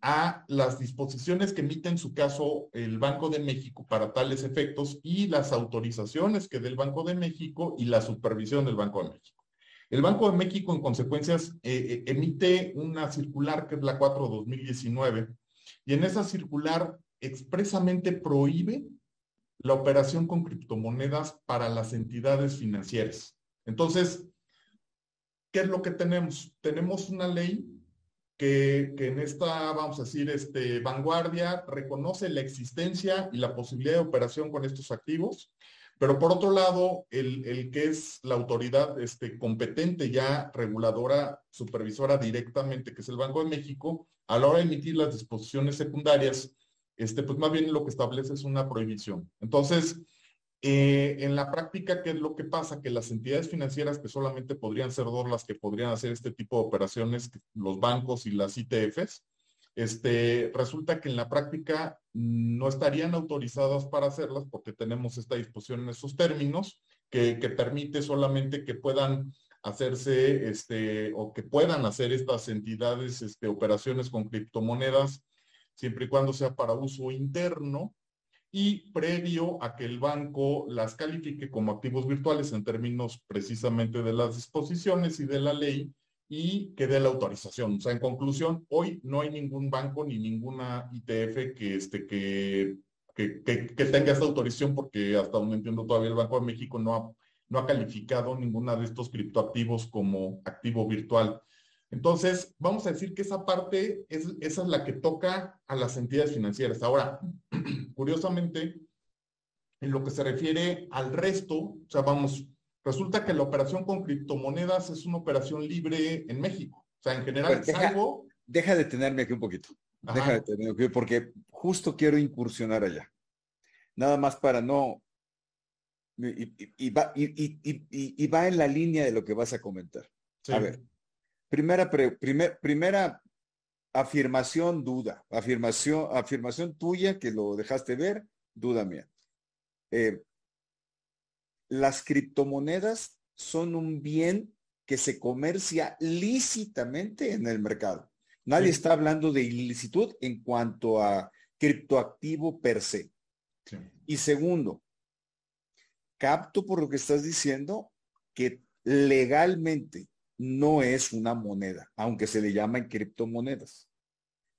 a las disposiciones que emite en su caso el Banco de México para tales efectos y las autorizaciones que dé el Banco de México y la supervisión del Banco de México. El Banco de México, en consecuencias, eh, eh, emite una circular que es la 4-2019 y en esa circular expresamente prohíbe la operación con criptomonedas para las entidades financieras. Entonces, ¿qué es lo que tenemos? Tenemos una ley que, en esta, vamos a decir, este, vanguardia reconoce la existencia y la posibilidad de operación con estos activos, pero por otro lado, el, el que es la autoridad este, competente ya reguladora, supervisora directamente, que es el Banco de México, a la hora de emitir las disposiciones secundarias, este, pues más bien lo que establece es una prohibición. Entonces, eh, en la práctica, ¿qué es lo que pasa? Que las entidades financieras que solamente podrían ser dos las que podrían hacer este tipo de operaciones, los bancos y las ITFs, este, resulta que en la práctica no estarían autorizadas para hacerlas porque tenemos esta disposición en esos términos que, permite solamente que puedan hacerse este, o que puedan hacer estas entidades este, operaciones con criptomonedas siempre y cuando sea para uso interno y previo a que el banco las califique como activos virtuales en términos precisamente de las disposiciones y de la ley y que dé la autorización. O sea, en conclusión, hoy no hay ningún banco ni ninguna ITF que, este, que, que, que, tenga esta autorización porque hasta donde entiendo todavía el Banco de México no ha, no ha calificado ninguna de estos criptoactivos como activo virtual. Entonces, vamos a decir que esa parte es, esa es la que toca a las entidades financieras. Ahora, curiosamente, en lo que se refiere al resto, o sea, vamos, resulta que la operación con criptomonedas es una operación libre en México. O sea, en general, deja, salvo... Deja de tenerme aquí un poquito. Deja de tenerme aquí porque justo quiero incursionar allá. Nada más para no... Y, va, y, va en la línea de lo que vas a comentar. A ver, Primera, primera afirmación, duda. Afirmación, afirmación tuya que lo dejaste ver, duda mía. Eh, las criptomonedas son un bien que se comercia lícitamente en el mercado. Nadie está hablando de ilicitud en cuanto a criptoactivo per se. Y segundo, capto por lo que estás diciendo que legalmente no es una moneda, aunque se le llaman criptomonedas.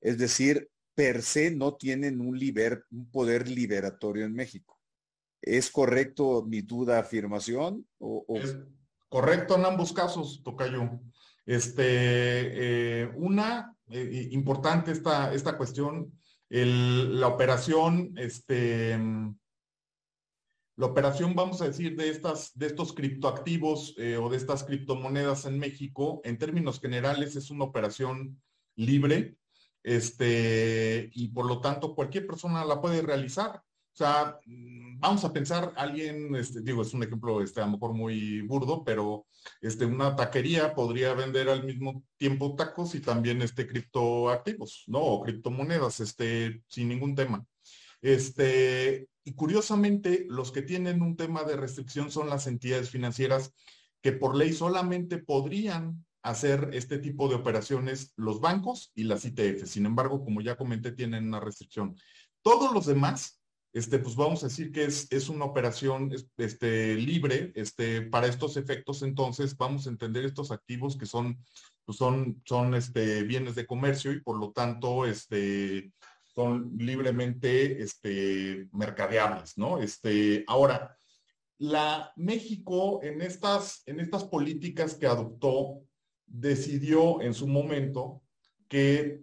Es decir, per se no tienen un, un poder liberatorio en México. ¿Es correcto mi duda afirmación? O, Es correcto en ambos casos, Tocayo. Este, eh, una, eh, importante esta, esta cuestión, la operación, este, la operación, vamos a decir, de, estas, de estos criptoactivos eh, o de estas criptomonedas en México, en términos generales, es una operación libre, este, y por lo tanto cualquier persona la puede realizar. O sea, mm, vamos a pensar, alguien, este, digo, es un ejemplo este, a lo mejor muy burdo, pero este, una taquería podría vender al mismo tiempo tacos y también este, criptoactivos, ¿no? O criptomonedas, este, sin ningún tema. Este, y curiosamente, los que tienen un tema de restricción son las entidades financieras que por ley solamente podrían hacer este tipo de operaciones los bancos y las ITF. Sin embargo, como ya comenté, tienen una restricción. Todos los demás este, pues vamos a decir que es, es una operación este, libre, este, para estos efectos, entonces vamos a entender estos activos que son, pues son, son este, bienes de comercio y por lo tanto este, son libremente este, mercadeables, ¿no? Este, ahora, la México en estas, en estas políticas que adoptó, decidió en su momento que,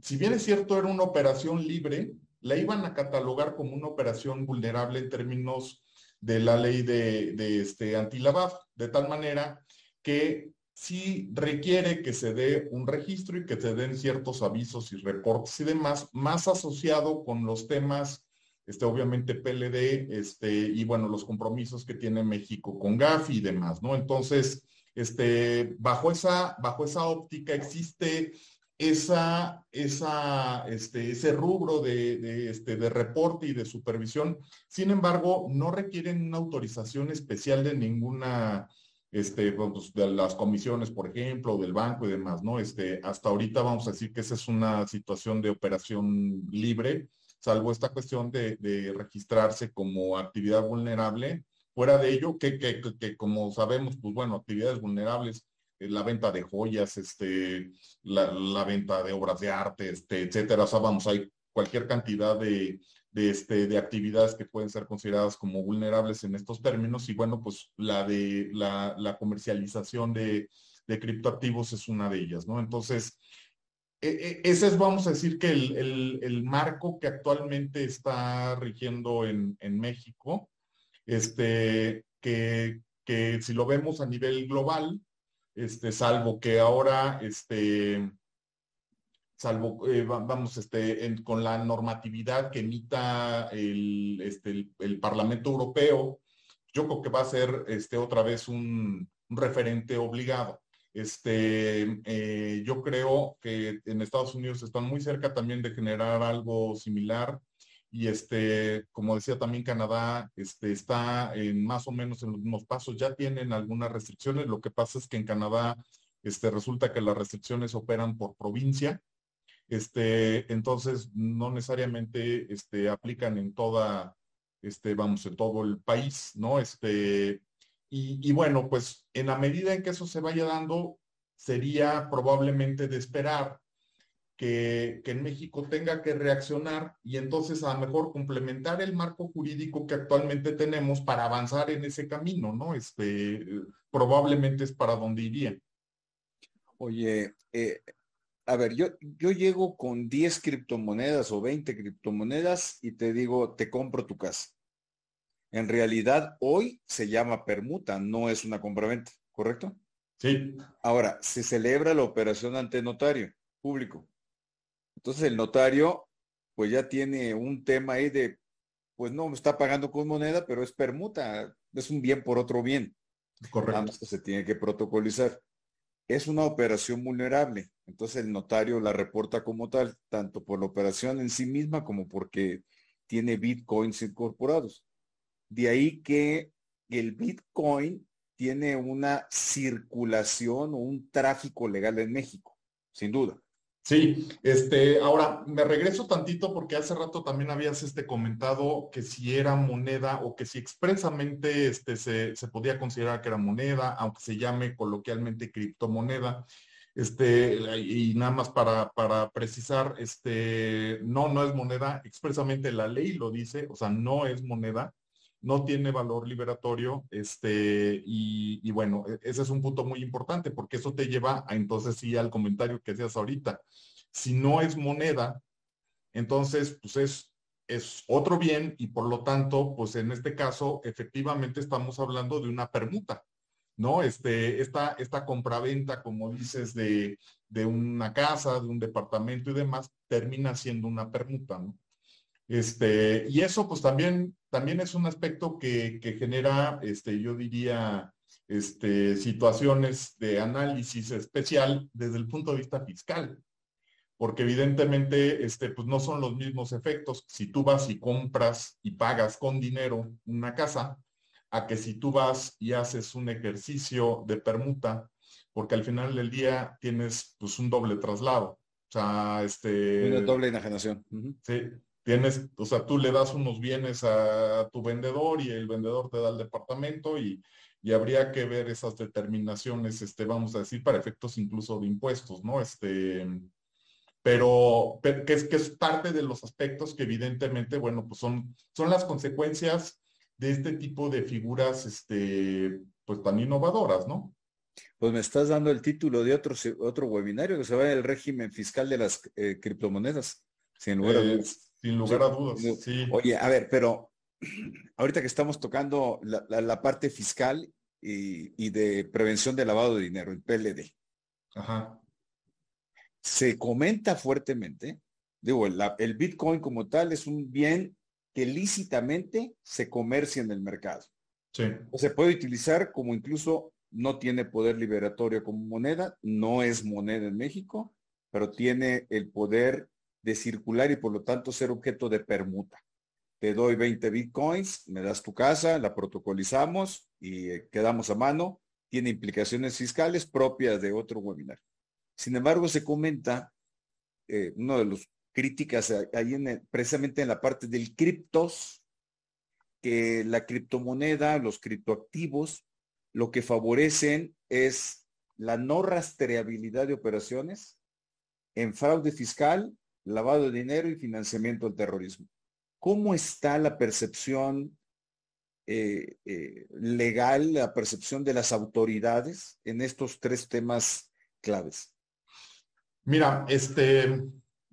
si bien es cierto, era una operación libre, la iban a catalogar como una operación vulnerable en términos de la ley de, de este antilavado, de tal manera que sí requiere que se dé un registro y que se den ciertos avisos y reportes y demás, más asociado con los temas, este, obviamente PLD, este, y bueno, los compromisos que tiene México con GAFI y demás, ¿no? Entonces, este, bajo esa, bajo esa óptica existe esa, esa, este, ese rubro de, este, de reporte y de supervisión. Sin embargo, no requieren una autorización especial de ninguna, este, pues, de las comisiones, por ejemplo, del banco y demás, ¿no? Este, hasta ahorita vamos a decir que esa es una situación de operación libre, salvo esta cuestión de, de registrarse como actividad vulnerable. Fuera de ello, que, que, que como sabemos, pues bueno, actividades vulnerables eh, la venta de joyas, este, la, venta de obras de arte, este, etcétera. O sea, vamos, hay cualquier cantidad de, de, este, de actividades que pueden ser consideradas como vulnerables en estos términos. Y bueno, pues la de la, comercialización de, de criptoactivos es una de ellas, ¿no? Entonces, e, e, ese es, vamos a decir, que el, el, el marco que actualmente está rigiendo en, en México, este, que, que si lo vemos a nivel global, este, salvo que ahora, este, salvo, eh, vamos, este, con la normatividad que emita el, este, el, Parlamento Europeo, yo creo que va a ser este, otra vez un, referente obligado. Este, eh, yo creo que en Estados Unidos están muy cerca también de generar algo similar y este, como decía también Canadá, este, está en más o menos en los mismos pasos, ya tienen algunas restricciones, lo que pasa es que en Canadá este, resulta que las restricciones operan por provincia, este, entonces no necesariamente este, aplican en toda, este, vamos, en todo el país, ¿no? Este, y, bueno, pues en la medida en que eso se vaya dando, sería probablemente de esperar que, en México tenga que reaccionar y entonces a lo mejor complementar el marco jurídico que actualmente tenemos para avanzar en ese camino, ¿no? Este, probablemente es para donde iría. Oye, eh, a ver, yo, yo llego con 10 criptomonedas o 20 criptomonedas y te digo, te compro tu casa. En realidad, hoy se llama permuta, no es una compraventa, ¿correcto? Sí. Ahora, se celebra la operación ante notario público. Entonces el notario pues ya tiene un tema ahí de, pues no, me está pagando con moneda, pero es permuta, es un bien por otro bien. Correcto. que se tiene que protocolizar. Es una operación vulnerable, entonces el notario la reporta como tal, tanto por la operación en sí misma como porque tiene bitcoins incorporados. De ahí que el bitcoin tiene una circulación o un tráfico legal en México, sin duda. Sí, este, ahora me regreso tantito porque hace rato también habías este comentado que si era moneda o que si expresamente este, se, se podía considerar que era moneda, aunque se llame coloquialmente criptomoneda. Este, y nada más para, para precisar, este, no, no es moneda, expresamente la ley lo dice, o sea, no es moneda. No tiene valor liberatorio, este, y, bueno, e, ese es un punto muy importante porque eso te lleva a entonces sí al comentario que hacías ahorita. Si no es moneda, entonces pues es, es otro bien y por lo tanto, pues en este caso efectivamente estamos hablando de una permuta. ¿no? Este, esta, esta compraventa, como dices, de, de, una casa, de un departamento y demás, termina siendo una permuta, ¿no? Este, y eso pues también, también es un aspecto que, que genera, este, yo diría, este, situaciones de análisis especial desde el punto de vista fiscal, porque evidentemente este, pues no son los mismos efectos. Si tú vas y compras y pagas con dinero una casa, a que si tú vas y haces un ejercicio de permuta, porque al final del día tienes pues un doble traslado. O sea, este... Una doble enajenación. Sí, tienes, o sea, tú le das unos bienes a, tu vendedor y el vendedor te da el departamento y, y, habría que ver esas determinaciones, este, vamos a decir, para efectos incluso de impuestos, ¿no? Este, pero, que, es, que es parte de los aspectos que evidentemente, bueno, pues son, son las consecuencias de este tipo de figuras, este, pues tan innovadoras, ¿no? Pues me estás dando el título de otro, otro webinario que se va el régimen fiscal de las eh, criptomonedas, sin lugar a eh, dudas. Sin lugar a dudas, sí. Oye, a ver, pero ahorita que estamos tocando la, parte fiscal y, de prevención de lavado de dinero, el PLD. Ajá. Se comenta fuertemente, digo, el, Bitcoin como tal es un bien que lícitamente se comercia en el mercado. Sí. O se puede utilizar como incluso no tiene poder liberatorio como moneda, no es moneda en México, pero tiene el poder de circular y por lo tanto ser objeto de permuta. Te doy 20 bitcoins, me das tu casa, la protocolizamos y eh, quedamos a mano. Tiene implicaciones fiscales propias de otro webinar. Sin embargo, se comenta, eh, uno de los críticas ahí en precisamente en la parte del criptos, que la criptomoneda, los criptoactivos, lo que favorecen es la no rastreabilidad de operaciones en fraude fiscal lavado de dinero y financiamiento del terrorismo. ¿Cómo está la percepción eh, eh, legal, la percepción de las autoridades en estos tres temas claves? Mira, este,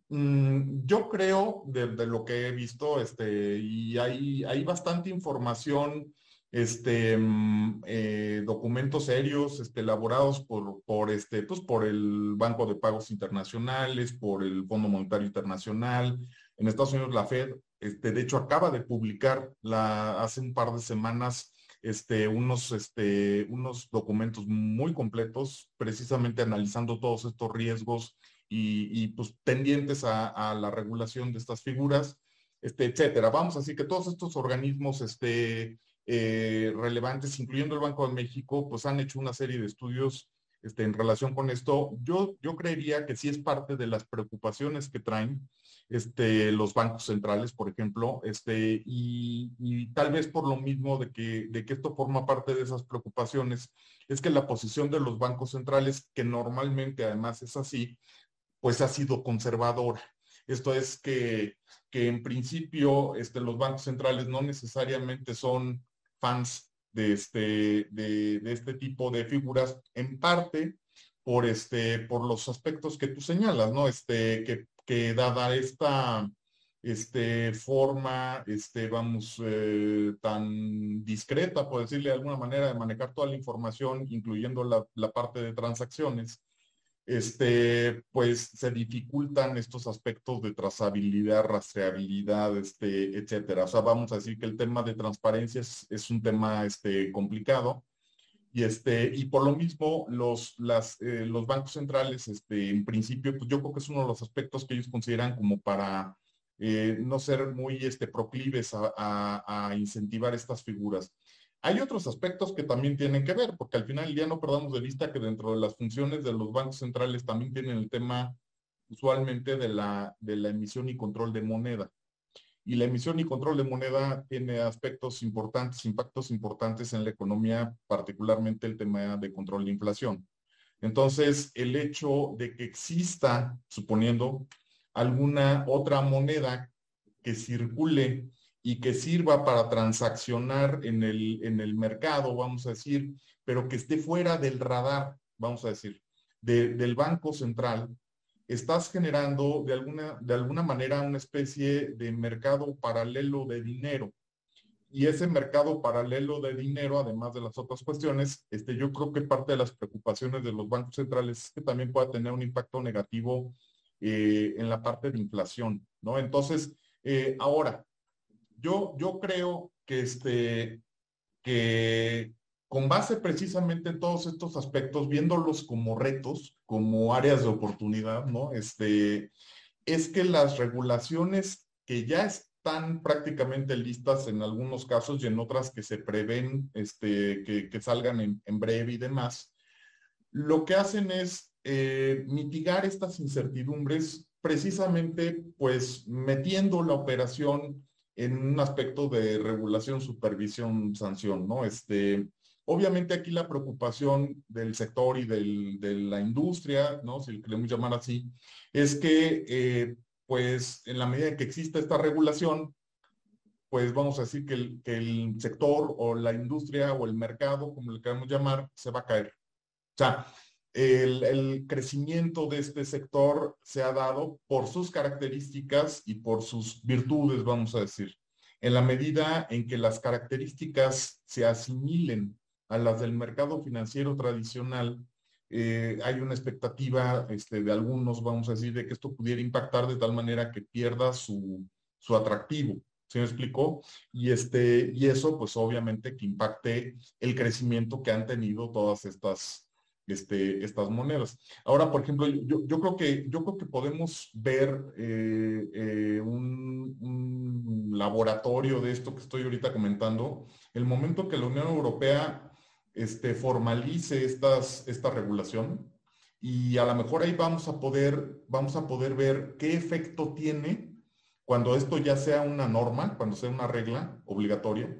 mm, yo creo de, lo que he visto, este, y hay, hay bastante información este, mm, eh, documentos serios, este, elaborados por, por, este, pues, por el Banco de Pagos Internacionales, por el Fondo Monetario Internacional. En Estados Unidos, la Fed, este, de hecho, acaba de publicar hace un par de semanas este, unos, este, unos documentos muy completos, precisamente analizando todos estos riesgos y, y pues, pendientes a, a, la regulación de estas figuras, este, etcétera. Vamos, así que todos estos organismos, este, eh, relevantes, incluyendo el Banco de México, pues han hecho una serie de estudios este, en relación con esto. Yo, yo creería que sí es parte de las preocupaciones que traen este, los bancos centrales, por ejemplo, este, y, tal vez por lo mismo de que, de que esto forma parte de esas preocupaciones, es que la posición de los bancos centrales, que normalmente además es así, pues ha sido conservadora. Esto es que, que en principio este, los bancos centrales no necesariamente son fans de este, de, este tipo de figuras, en parte por, este, por los aspectos que tú señalas, ¿no? Este, que, que dada esta este, forma, este, vamos, eh, tan discreta, por decirle de alguna manera, de manejar toda la información, incluyendo la, la parte de transacciones, este, pues se dificultan estos aspectos de trazabilidad, rastreabilidad, este, etcétera. O sea, vamos a decir que el tema de transparencia es, un tema este, complicado. Y, este, y por lo mismo, los, las, eh, los bancos centrales, este, en principio, pues yo creo que es uno de los aspectos que ellos consideran como para eh, no ser muy este, proclives a incentivar estas figuras. Hay otros aspectos que también tienen que ver, porque al final ya no perdamos de vista que dentro de las funciones de los bancos centrales también tienen el tema usualmente de la, de la emisión y control de moneda. Y la emisión y control de moneda tiene aspectos importantes, impactos importantes en la economía, particularmente el tema de control de inflación. Entonces, el hecho de que exista, suponiendo, alguna otra moneda que circule y que sirva para transaccionar en el, en el mercado, vamos a decir, pero que esté fuera del radar, vamos a decir, del Banco Central, estás generando de alguna, de alguna manera una especie de mercado paralelo de dinero. Y ese mercado paralelo de dinero, además de las otras cuestiones, este, yo creo que parte de las preocupaciones de los bancos centrales es que también pueda tener un impacto negativo eh, en la parte de inflación, ¿no? Entonces, eh, ahora, yo, yo creo que, este, que con base precisamente en todos estos aspectos, viéndolos como retos, como áreas de oportunidad, ¿no? Este, es que las regulaciones que ya están prácticamente listas en algunos casos y en otras que se prevén este, que, salgan en, breve y demás, lo que hacen es eh, mitigar estas incertidumbres precisamente pues metiendo la operación en un aspecto de regulación, supervisión, sanción, ¿no? Este, Obviamente aquí la preocupación del sector y de la industria, ¿no? si queremos llamar así, es que eh, pues en la medida en que exista esta regulación, pues vamos a decir que el, que el, sector o la industria o el mercado, como le queremos llamar, se va a caer. O sea, el, crecimiento de este sector se ha dado por sus características y por sus virtudes, vamos a decir. En la medida en que las características se asimilen a las del mercado financiero tradicional, eh, hay una expectativa este, de algunos, vamos a decir, de que esto pudiera impactar de tal manera que pierda su, su atractivo. ¿Se me explicó? Y, este, y eso, pues obviamente que impacte el crecimiento que han tenido todas estas, este, estas monedas. Ahora, por ejemplo, yo, creo, que, yo creo que podemos ver eh, eh, un, laboratorio de esto que estoy ahorita comentando, el momento que la Unión Europea este, formalice estas, esta regulación y a lo mejor ahí vamos a poder, vamos a poder ver qué efecto tiene cuando esto ya sea una norma, cuando sea una regla obligatoria,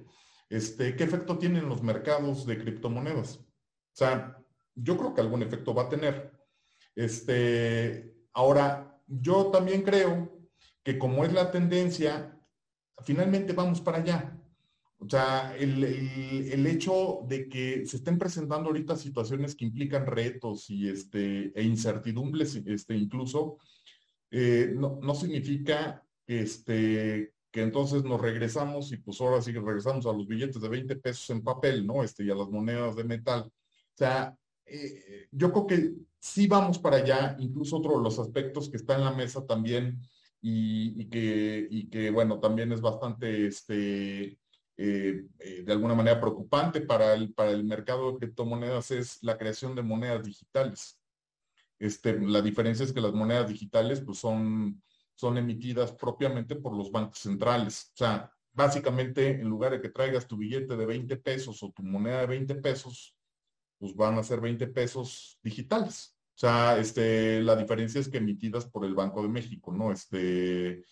este, qué efecto tiene en los mercados de criptomonedas. O sea, yo creo que algún efecto va a tener. Este, ahora, yo también creo que como es la tendencia, finalmente vamos para allá. O sea, el, hecho de que se estén presentando ahorita situaciones que implican retos y este, e incertidumbres este, incluso, eh, no, significa este, que entonces nos regresamos y pues ahora sí que regresamos a los billetes de 20 pesos en papel, ¿no? Este, y a las monedas de metal. O sea, eh, yo creo que sí vamos para allá, incluso otro de los aspectos que está en la mesa también y, que, bueno, también es bastante, este, eh, eh, de alguna manera preocupante para el, para el mercado de criptomonedas es la creación de monedas digitales. Este, la diferencia es que las monedas digitales pues, son, son emitidas propiamente por los bancos centrales. O sea, básicamente en lugar de que traigas tu billete de 20 pesos o tu moneda de 20 pesos, pues van a ser 20 pesos digitales. O sea, este, la diferencia es que emitidas por el Banco de México, ¿no? Este,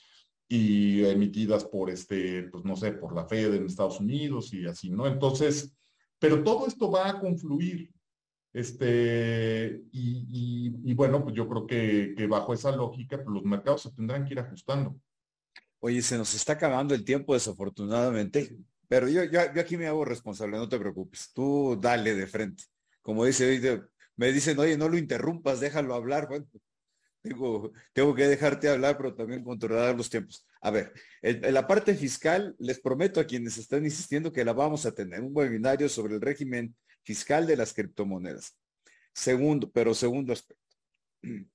y emitidas por este, pues no sé, por la Fed en Estados Unidos y así, ¿no? Entonces, pero todo esto va a confluir. Este, y, bueno, pues yo creo que, que, bajo esa lógica, pues los mercados se tendrán que ir ajustando. Oye, se nos está acabando el tiempo desafortunadamente, pero yo, yo, aquí me hago responsable, no te preocupes, tú dale de frente. Como dice, me dicen, oye, no lo interrumpas, déjalo hablar. Bueno, tengo, que dejarte hablar, pero también controlar los tiempos. A ver, en, la parte fiscal, les prometo a quienes están insistiendo que la vamos a tener, un webinario sobre el régimen fiscal de las criptomonedas. Segundo, pero segundo aspecto.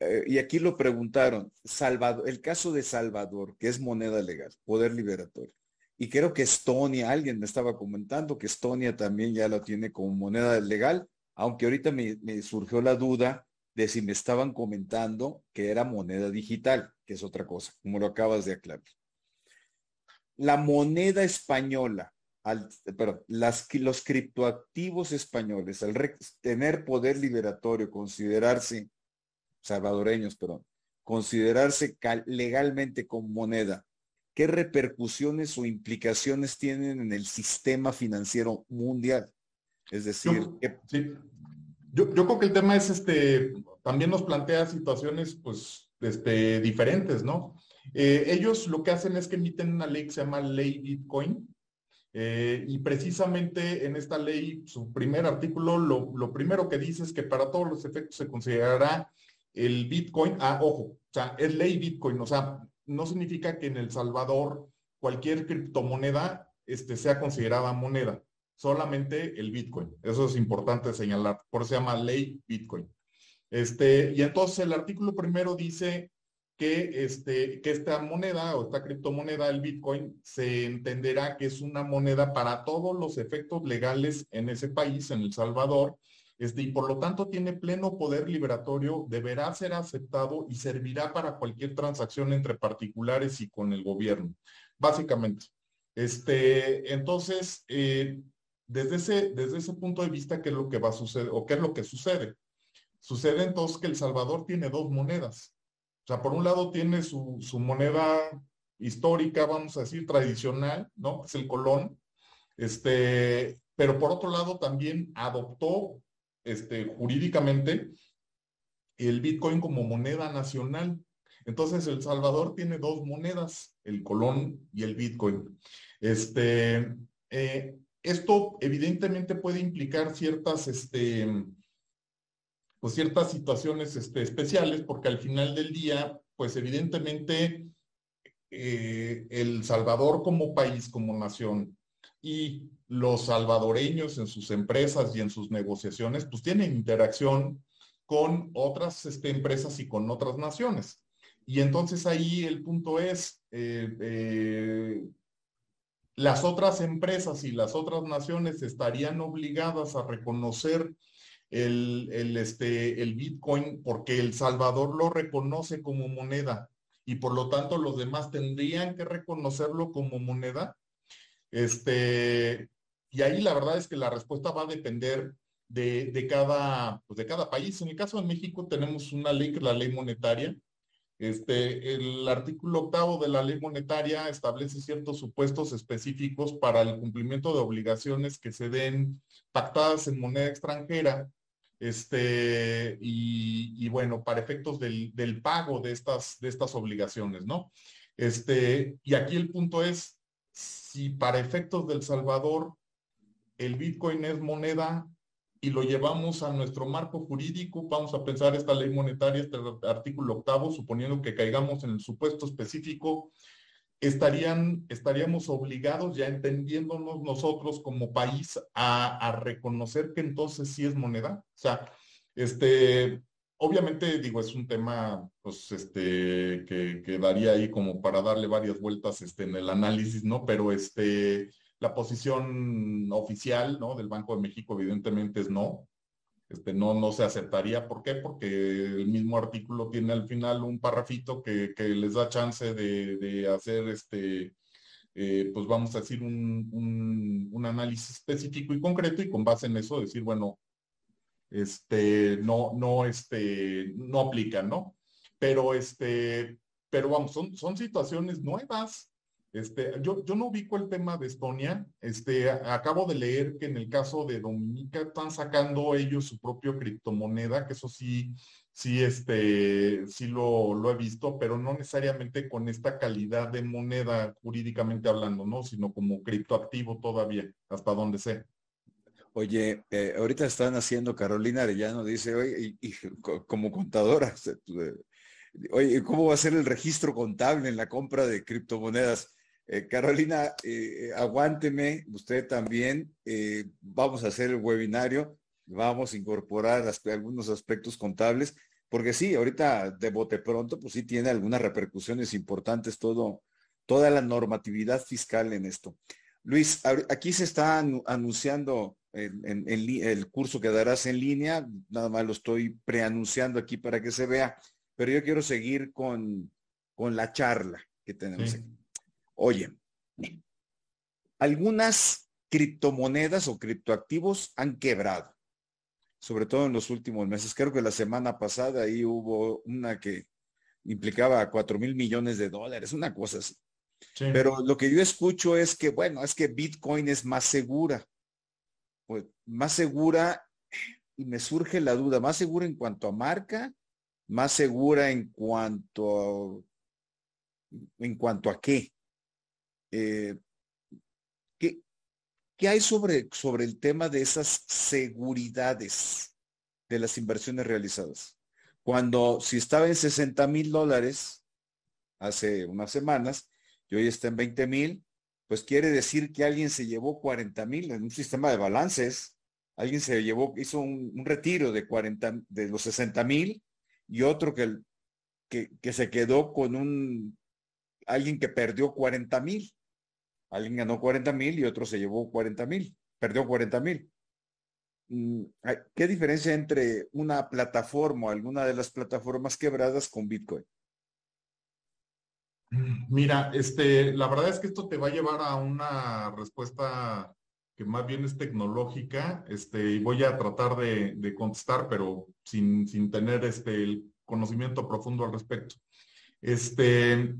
Eh, y aquí lo preguntaron, Salvador, el caso de Salvador, que es moneda legal, poder liberatorio. Y creo que Estonia, alguien me estaba comentando que Estonia también ya lo tiene como moneda legal, aunque ahorita me surgió la duda de si me estaban comentando que era moneda digital, que es otra cosa, como lo acabas de aclarar. La moneda española, perdón, los criptoactivos españoles, al tener poder liberatorio, considerarse, salvadoreños, perdón, considerarse legalmente como moneda, ¿qué repercusiones o implicaciones tienen en el sistema financiero mundial? Es decir, yo, yo, creo que el tema es este, también nos plantea situaciones pues este, diferentes, ¿no? Eh, ellos lo que hacen es que emiten una ley que se llama Ley Bitcoin. Eh, y precisamente en esta ley, su primer artículo, lo, lo, primero que dice es que para todos los efectos se considerará el Bitcoin, ah, ojo, o sea, es ley Bitcoin, o sea, no significa que en El Salvador cualquier criptomoneda este, sea considerada moneda, solamente el Bitcoin. Eso es importante señalar, por eso se llama ley Bitcoin. Este, y entonces el artículo primero dice que, este, que esta moneda o esta criptomoneda, el Bitcoin, se entenderá que es una moneda para todos los efectos legales en ese país, en El Salvador, este, y por lo tanto tiene pleno poder liberatorio, deberá ser aceptado y servirá para cualquier transacción entre particulares y con el gobierno, básicamente. Este, entonces, eh, desde, ese, desde ese punto de vista, ¿qué es lo que va a suceder o qué es lo que sucede? Sucede entonces que El Salvador tiene dos monedas. O sea, por un lado tiene su, su moneda histórica, vamos a decir, tradicional, ¿no? Es el colón. Este, pero por otro lado también adoptó este, jurídicamente el Bitcoin como moneda nacional. Entonces, El Salvador tiene dos monedas, el colón y el Bitcoin. Este, eh, esto evidentemente puede implicar ciertas, este, pues ciertas situaciones este, especiales, porque al final del día, pues evidentemente eh, El Salvador como país, como nación, y los salvadoreños en sus empresas y en sus negociaciones, pues tienen interacción con otras este, empresas y con otras naciones. Y entonces ahí el punto es, eh, eh, las otras empresas y las otras naciones estarían obligadas a reconocer el, el, este, el Bitcoin porque El Salvador lo reconoce como moneda y por lo tanto los demás tendrían que reconocerlo como moneda. Este, y ahí la verdad es que la respuesta va a depender de, de, cada, pues de cada país. En el caso de México tenemos una ley que es la ley monetaria. Este, el artículo octavo de la ley monetaria establece ciertos supuestos específicos para el cumplimiento de obligaciones que se den pactadas en moneda extranjera este, y, bueno, para efectos del, del, pago de estas, de estas obligaciones, ¿no? Este, y aquí el punto es, si para efectos del Salvador el Bitcoin es moneda y lo llevamos a nuestro marco jurídico, vamos a pensar esta ley monetaria, este artículo octavo, suponiendo que caigamos en el supuesto específico estarían, estaríamos obligados, ya entendiéndonos nosotros como país, a, reconocer que entonces sí es moneda. O sea, este, obviamente, digo, es un tema, pues, este, que, que, daría ahí como para darle varias vueltas este, en el análisis, ¿no? Pero este, la posición oficial, ¿no? Del Banco de México, evidentemente, es no este, no, no se aceptaría. ¿Por qué? Porque el mismo artículo tiene al final un parrafito que, que les da chance de, de hacer este, eh, pues vamos a decir, un, un, un, análisis específico y concreto y con base en eso decir, bueno, este, no, no, este, no aplica, ¿no? Pero este, pero vamos, son, son situaciones nuevas este, yo, yo no ubico el tema de Estonia. Este, acabo de leer que en el caso de Dominica están sacando ellos su propio criptomoneda, que eso sí, sí, este, sí lo, lo he visto, pero no necesariamente con esta calidad de moneda jurídicamente hablando, ¿no? Sino como criptoactivo todavía, hasta donde sé. Oye, eh, ahorita están haciendo, Carolina Arellano dice, oye, y, como contadora, oye, ¿cómo va a ser el registro contable en la compra de criptomonedas? Eh, Carolina, eh, aguánteme, usted también. Vamos a hacer el webinario, vamos a incorporar algunos aspectos contables, porque sí, ahorita de bote pronto, pues sí tiene algunas repercusiones importantes todo, toda la normatividad fiscal en esto. Luis, aquí se está anunciando en, el curso que darás en línea, nada más lo estoy preanunciando aquí para que se vea, pero yo quiero seguir con, con la charla que tenemos aquí. Oye, algunas criptomonedas o criptoactivos han quebrado, sobre todo en los últimos meses. Creo que la semana pasada ahí hubo una que implicaba cuatro mil millones de dólares, una cosa así. Pero lo que yo escucho es que, bueno, es que Bitcoin es más segura. Pues, más segura, y me surge la duda, más segura en cuanto a marca, más segura en cuanto en cuanto a qué. Eh, ¿qué, ¿Qué hay sobre, sobre el tema de esas seguridades de las inversiones realizadas? Cuando si estaba en 60 mil dólares hace unas semanas y hoy está en 20 mil, pues quiere decir que alguien se llevó 40 mil en un sistema de balances. Alguien se llevó, hizo un, retiro de 40, de los 60 mil y otro que, que, que, se quedó con un, alguien que perdió 40 mil. Alguien ganó 40 mil y otro se llevó 40 mil, perdió 40 mil. Mm, ¿Qué diferencia entre una plataforma o alguna de las plataformas quebradas con Bitcoin? Mira, este, la verdad es que esto te va a llevar a una respuesta que más bien es tecnológica, este, y voy a tratar de, contestar, pero sin, sin tener este, el conocimiento profundo al respecto. Este,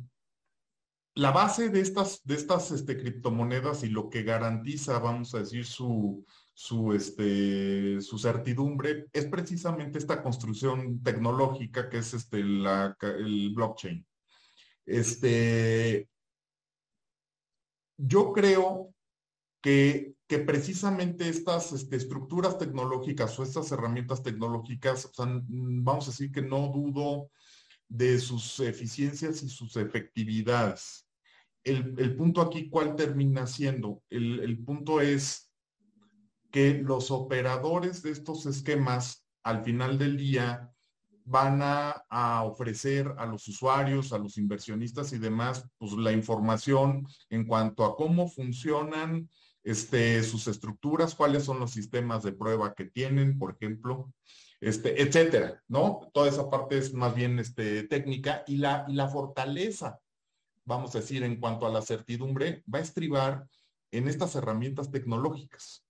la base de estas, de estas este, criptomonedas y lo que garantiza, vamos a decir, su, su, este, su certidumbre es precisamente esta construcción tecnológica que es este, la, el blockchain. Este, yo creo que, que precisamente estas este, estructuras tecnológicas o estas herramientas tecnológicas, vamos a decir que no dudo de sus eficiencias y sus efectividades. El, punto aquí, ¿cuál termina siendo? El punto es que los operadores de estos esquemas al final del día van a, ofrecer a los usuarios, a los inversionistas y demás, pues la información en cuanto a cómo funcionan este, sus estructuras, cuáles son los sistemas de prueba que tienen, por ejemplo, este, etcétera, ¿no? Toda esa parte es más bien este, técnica y la, y la fortaleza, vamos a decir, en cuanto a la certidumbre, va a estribar en estas herramientas tecnológicas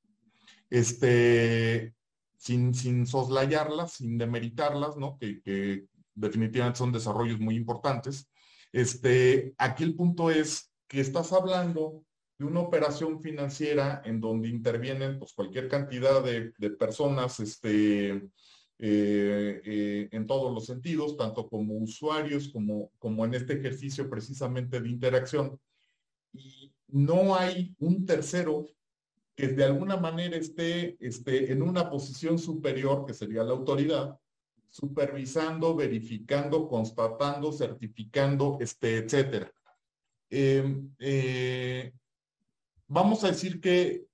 este, sin, sin soslayarlas, sin demeritarlas, ¿no? Que, definitivamente son desarrollos muy importantes. Este, aquí el punto es que estás hablando de una operación financiera en donde intervienen pues, cualquier cantidad de, personas este, eh, eh, en todos los sentidos, tanto como usuarios como, como en este ejercicio precisamente de interacción. Y no hay un tercero que de alguna manera esté, esté en una posición superior, que sería la autoridad, supervisando, verificando, constatando, certificando, este, etcétera. Em, eh, vamos a decir que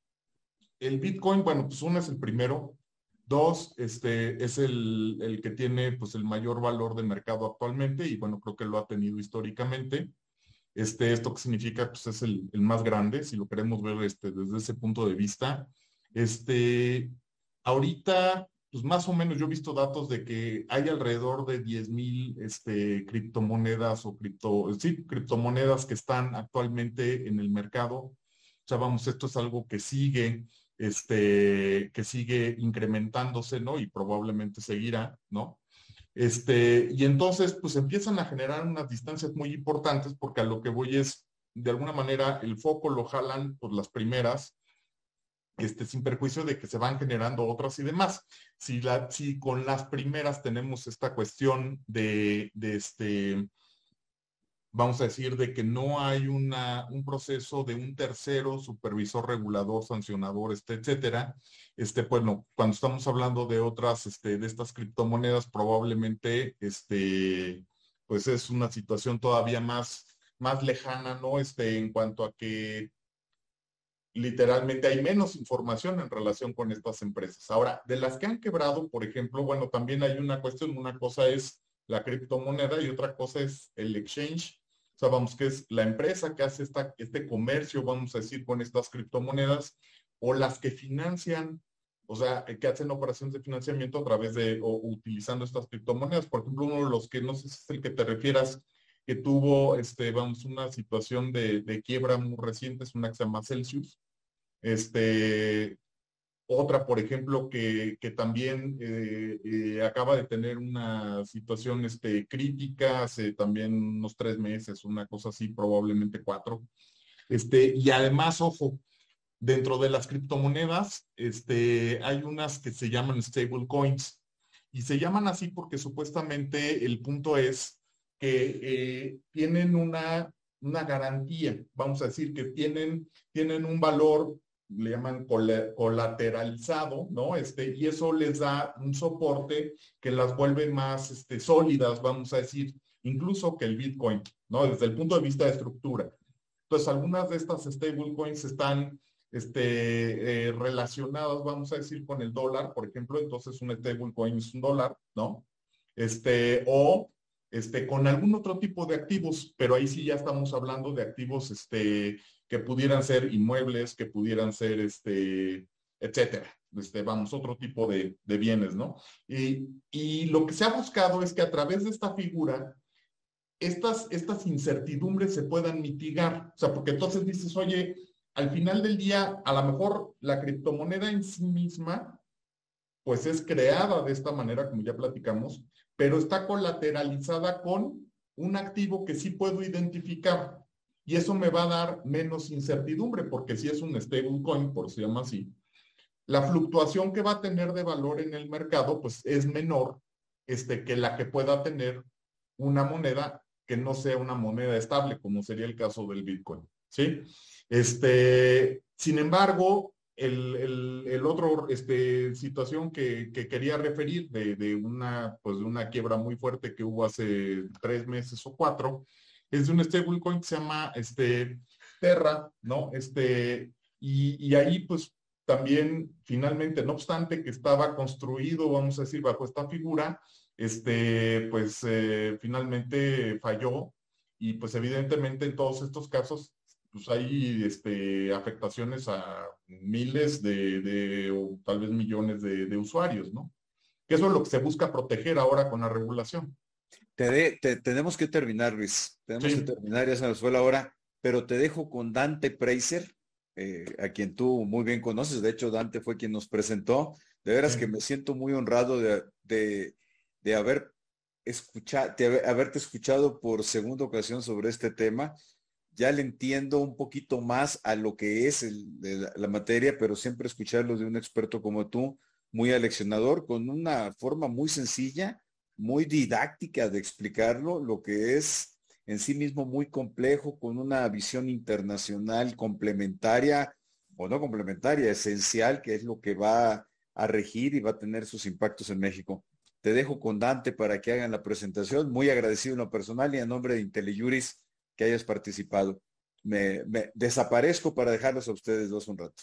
el Bitcoin, bueno, pues uno es el primero, dos, este, es el, el que tiene pues el mayor valor de mercado actualmente y bueno, creo que lo ha tenido históricamente. Este, esto que significa, pues es el, más grande, si lo queremos ver este, desde ese punto de vista. Este, ahorita, pues más o menos yo he visto datos de que hay alrededor de 10 mil este, criptomonedas o cripto, sí, criptomonedas que están actualmente en el mercado. O sea, vamos, esto es algo que sigue, este, que sigue incrementándose, ¿no? Y probablemente seguirá, ¿no? Este, y entonces, pues empiezan a generar unas distancias muy importantes porque a lo que voy es, de alguna manera, el foco lo jalan por las primeras, este, sin perjuicio de que se van generando otras y demás. Si, la, si con las primeras tenemos esta cuestión de, de este, vamos a decir, de que no hay una, un proceso de un tercero, supervisor, regulador, sancionador, este, etcétera. Este, bueno, cuando estamos hablando de otras, este, de estas criptomonedas, probablemente, este, pues es una situación todavía más, más lejana, ¿no? Este, en cuanto a que literalmente hay menos información en relación con estas empresas. Ahora, de las que han quebrado, por ejemplo, bueno, también hay una cuestión, una cosa es la criptomoneda y otra cosa es el exchange o sea, vamos, que es la empresa que hace esta, este comercio, vamos a decir, con estas criptomonedas, o las que financian, o sea, que hacen operaciones de financiamiento a través de, o utilizando estas criptomonedas. Por ejemplo, uno de los que no sé si es el que te refieras, que tuvo, este, vamos, una situación de, de quiebra muy reciente, es una que se llama Celsius. Este, otra, por ejemplo, que, también eh, eh, acaba de tener una situación este, crítica hace también unos tres meses, una cosa así, probablemente cuatro. Este, y además, ojo, dentro de las criptomonedas, este, hay unas que se llaman stable coins. Y se llaman así porque supuestamente el punto es que eh, tienen una, una garantía, vamos a decir que tienen, tienen un valor le llaman colateralizado, ¿no? Este, y eso les da un soporte que las vuelve más este, sólidas, vamos a decir, incluso que el Bitcoin, ¿no? Desde el punto de vista de estructura. Entonces, algunas de estas stablecoins están este, eh, relacionadas, vamos a decir, con el dólar, por ejemplo, entonces un stablecoin es un dólar, ¿no? Este, o este, con algún otro tipo de activos, pero ahí sí ya estamos hablando de activos este, que pudieran ser inmuebles, que pudieran ser, este, etcétera. Este, vamos, otro tipo de, bienes, ¿no? Y, y, lo que se ha buscado es que a través de esta figura, estas, estas incertidumbres se puedan mitigar. O sea, porque entonces dices, oye, al final del día, a lo mejor la criptomoneda en sí misma, pues es creada de esta manera, como ya platicamos, pero está colateralizada con un activo que sí puedo identificar. Y eso me va a dar menos incertidumbre, porque si es un stablecoin, por se llama así, la fluctuación que va a tener de valor en el mercado, pues es menor este, que la que pueda tener una moneda que no sea una moneda estable, como sería el caso del Bitcoin. ¿Sí? Este, sin embargo, el, el, otro este, situación que, que quería referir de, de, una, pues de una quiebra muy fuerte que hubo hace tres meses o cuatro, es de un stablecoin que se llama este, Terra, ¿no? Este, y, ahí pues también finalmente, no obstante que estaba construido, vamos a decir, bajo esta figura, este, pues eh, finalmente falló y pues evidentemente en todos estos casos pues hay este, afectaciones a miles de, o tal vez millones de, usuarios, ¿no? Que eso es lo que se busca proteger ahora con la regulación. Te, tenemos que terminar, Luis. Tenemos que terminar, ya se nos fue la hora, pero te dejo con Dante Preiser, eh, a quien tú muy bien conoces. De hecho, Dante fue quien nos presentó. De veras que me siento muy honrado de, de, de haber escuchado, de haberte escuchado por segunda ocasión sobre este tema ya le entiendo un poquito más a lo que es la, materia, pero siempre escucharlo de un experto como tú, muy aleccionador, con una forma muy sencilla, muy didáctica de explicarlo, lo que es en sí mismo muy complejo, con una visión internacional complementaria, o no complementaria, esencial, que es lo que va a regir y va a tener sus impactos en México. Te dejo con Dante para que hagan la presentación. Muy agradecido en lo personal y en nombre de IntelliJuris que hayas participado. Me, desaparezco para dejarlos a ustedes dos un rato.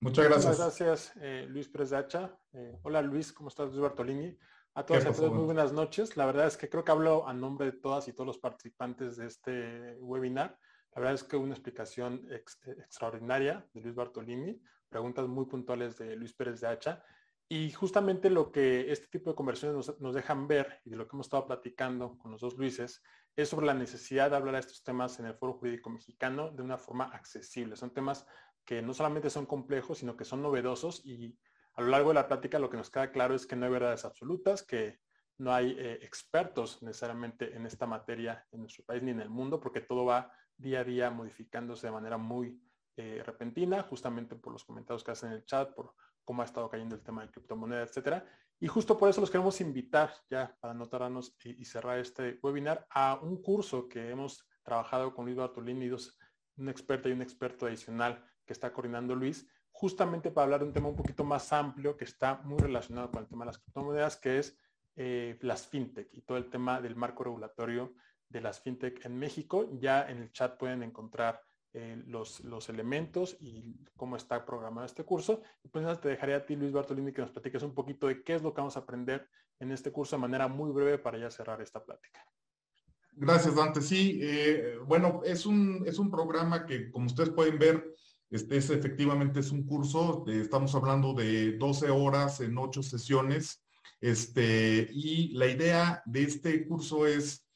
Muchas gracias. Muchas gracias, eh, Luis Presacha. Eh, hola Luis, ¿cómo estás? Luis Bartolini. A todas y a todos, muy buenas noches. La verdad es que creo que hablo a nombre de todas y todos los participantes de este webinar. La verdad es que una explicación extraordinaria de Luis Bartolini, preguntas muy puntuales de Luis Pérez de Hacha. Y justamente lo que este tipo de conversaciones nos, nos, dejan ver y de lo que hemos estado platicando con los dos Luises es sobre la necesidad de hablar de estos temas en el foro jurídico mexicano de una forma accesible. Son temas que no solamente son complejos, sino que son novedosos y a lo largo de la plática lo que nos queda claro es que no hay verdades absolutas, que no hay eh, expertos necesariamente en esta materia en nuestro país ni en el mundo, porque todo va día a día modificándose de manera muy eh, repentina, justamente por los comentarios que hacen en el chat, por cómo ha estado cayendo el tema de criptomonedas, etcétera. Y justo por eso los queremos invitar, ya para anotarnos y, y, cerrar este webinar, a un curso que hemos trabajado con Luis Bartolini, un experto y un experto adicional que está coordinando Luis, justamente para hablar de un tema un poquito más amplio que está muy relacionado con el tema de las criptomonedas, que es eh, las fintech y todo el tema del marco regulatorio de las fintech en México. Ya en el chat pueden encontrar eh, los, los, elementos y cómo está programado este curso. Y pues te dejaré a ti, Luis Bartolini, que nos platiques un poquito de qué es lo que vamos a aprender en este curso de manera muy breve para ya cerrar esta plática. Gracias, Dante. Sí, eh, bueno, es un, es un programa que, como ustedes pueden ver, este es efectivamente es un curso, estamos hablando de 12 horas en 8 sesiones, este, y la idea de este curso es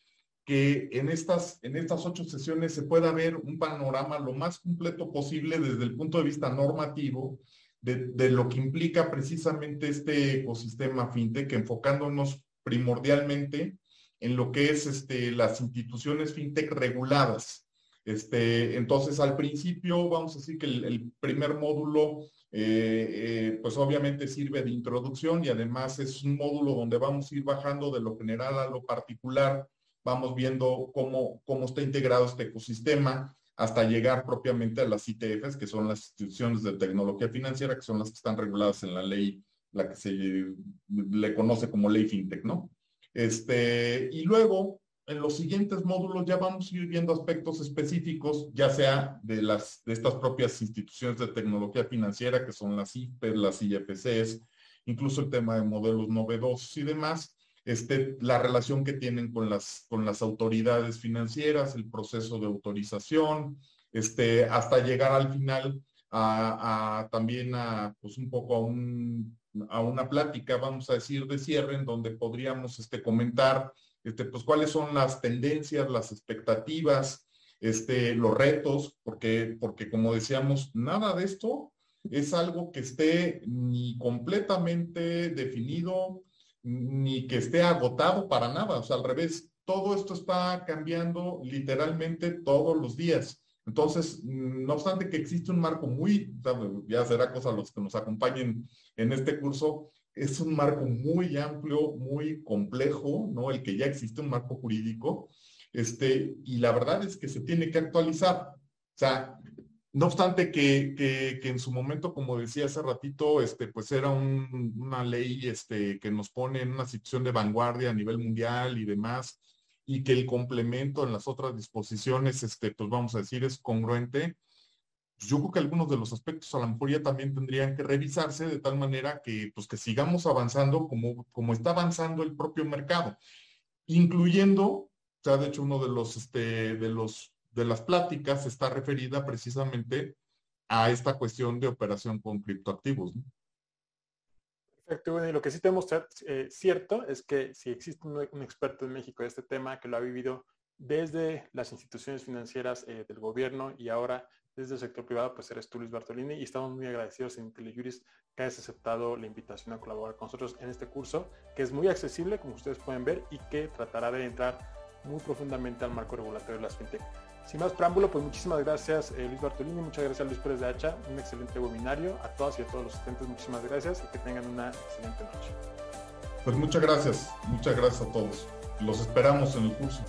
que en estas, en estas ocho sesiones se pueda ver un panorama lo más completo posible desde el punto de vista normativo de, lo que implica precisamente este ecosistema fintech, enfocándonos primordialmente en lo que es este, las instituciones fintech reguladas. Este, entonces, al principio, vamos a decir que el, primer módulo, eh, eh, pues obviamente sirve de introducción y además es un módulo donde vamos a ir bajando de lo general a lo particular vamos viendo cómo, cómo está integrado este ecosistema hasta llegar propiamente a las ITFs, que son las instituciones de tecnología financiera, que son las que están reguladas en la ley, la que se le conoce como ley FinTech, ¿no? Este, y luego, en los siguientes módulos ya vamos a ir viendo aspectos específicos, ya sea de, las, de estas propias instituciones de tecnología financiera, que son las IPES, las IFCs, incluso el tema de modelos novedosos y demás, este, la relación que tienen con las, con las autoridades financieras, el proceso de autorización, este, hasta llegar al final a, también a, pues un poco a, un, a una plática, vamos a decir, de cierre, en donde podríamos este, comentar este, pues, cuáles son las tendencias, las expectativas, este, los retos, porque, porque como decíamos, nada de esto es algo que esté ni completamente definido, ni que esté agotado para nada. O sea, al revés, todo esto está cambiando literalmente todos los días. Entonces, no obstante que existe un marco muy, ya será cosa los que nos acompañen en este curso, es un marco muy amplio, muy complejo, ¿no? El que ya existe un marco jurídico, este, y la verdad es que se tiene que actualizar. O sea, no obstante que, que, en su momento, como decía hace ratito, este, pues era una ley este, que nos pone en una situación de vanguardia a nivel mundial y demás, y que el complemento en las otras disposiciones, este, pues vamos a decir, es congruente. Pues yo creo que algunos de los aspectos a lo mejor ya también tendrían que revisarse de tal manera que, pues, que sigamos avanzando como, como está avanzando el propio mercado, incluyendo, o sea, de hecho, uno de los, este, de los de las pláticas está referida precisamente a esta cuestión de operación con criptoactivos. Perfecto, y lo que sí tenemos eh, cierto es que si existe un, experto en México de este tema que lo ha vivido desde las instituciones financieras eh, del gobierno y ahora desde el sector privado, pues eres tú, Luis Bartolini, y estamos muy agradecidos en IntelliJuris que hayas aceptado la invitación a colaborar con nosotros en este curso, que es muy accesible, como ustedes pueden ver, y que tratará de entrar muy profundamente al marco regulatorio de las fintech. Sin más preámbulo, pues muchísimas gracias eh, Luis Bartolini, muchas gracias Luis Pérez de Hacha, un excelente webinario. A todas y a todos los asistentes, muchísimas gracias y que tengan una excelente noche. Pues muchas gracias, muchas gracias a todos. Los esperamos en el curso.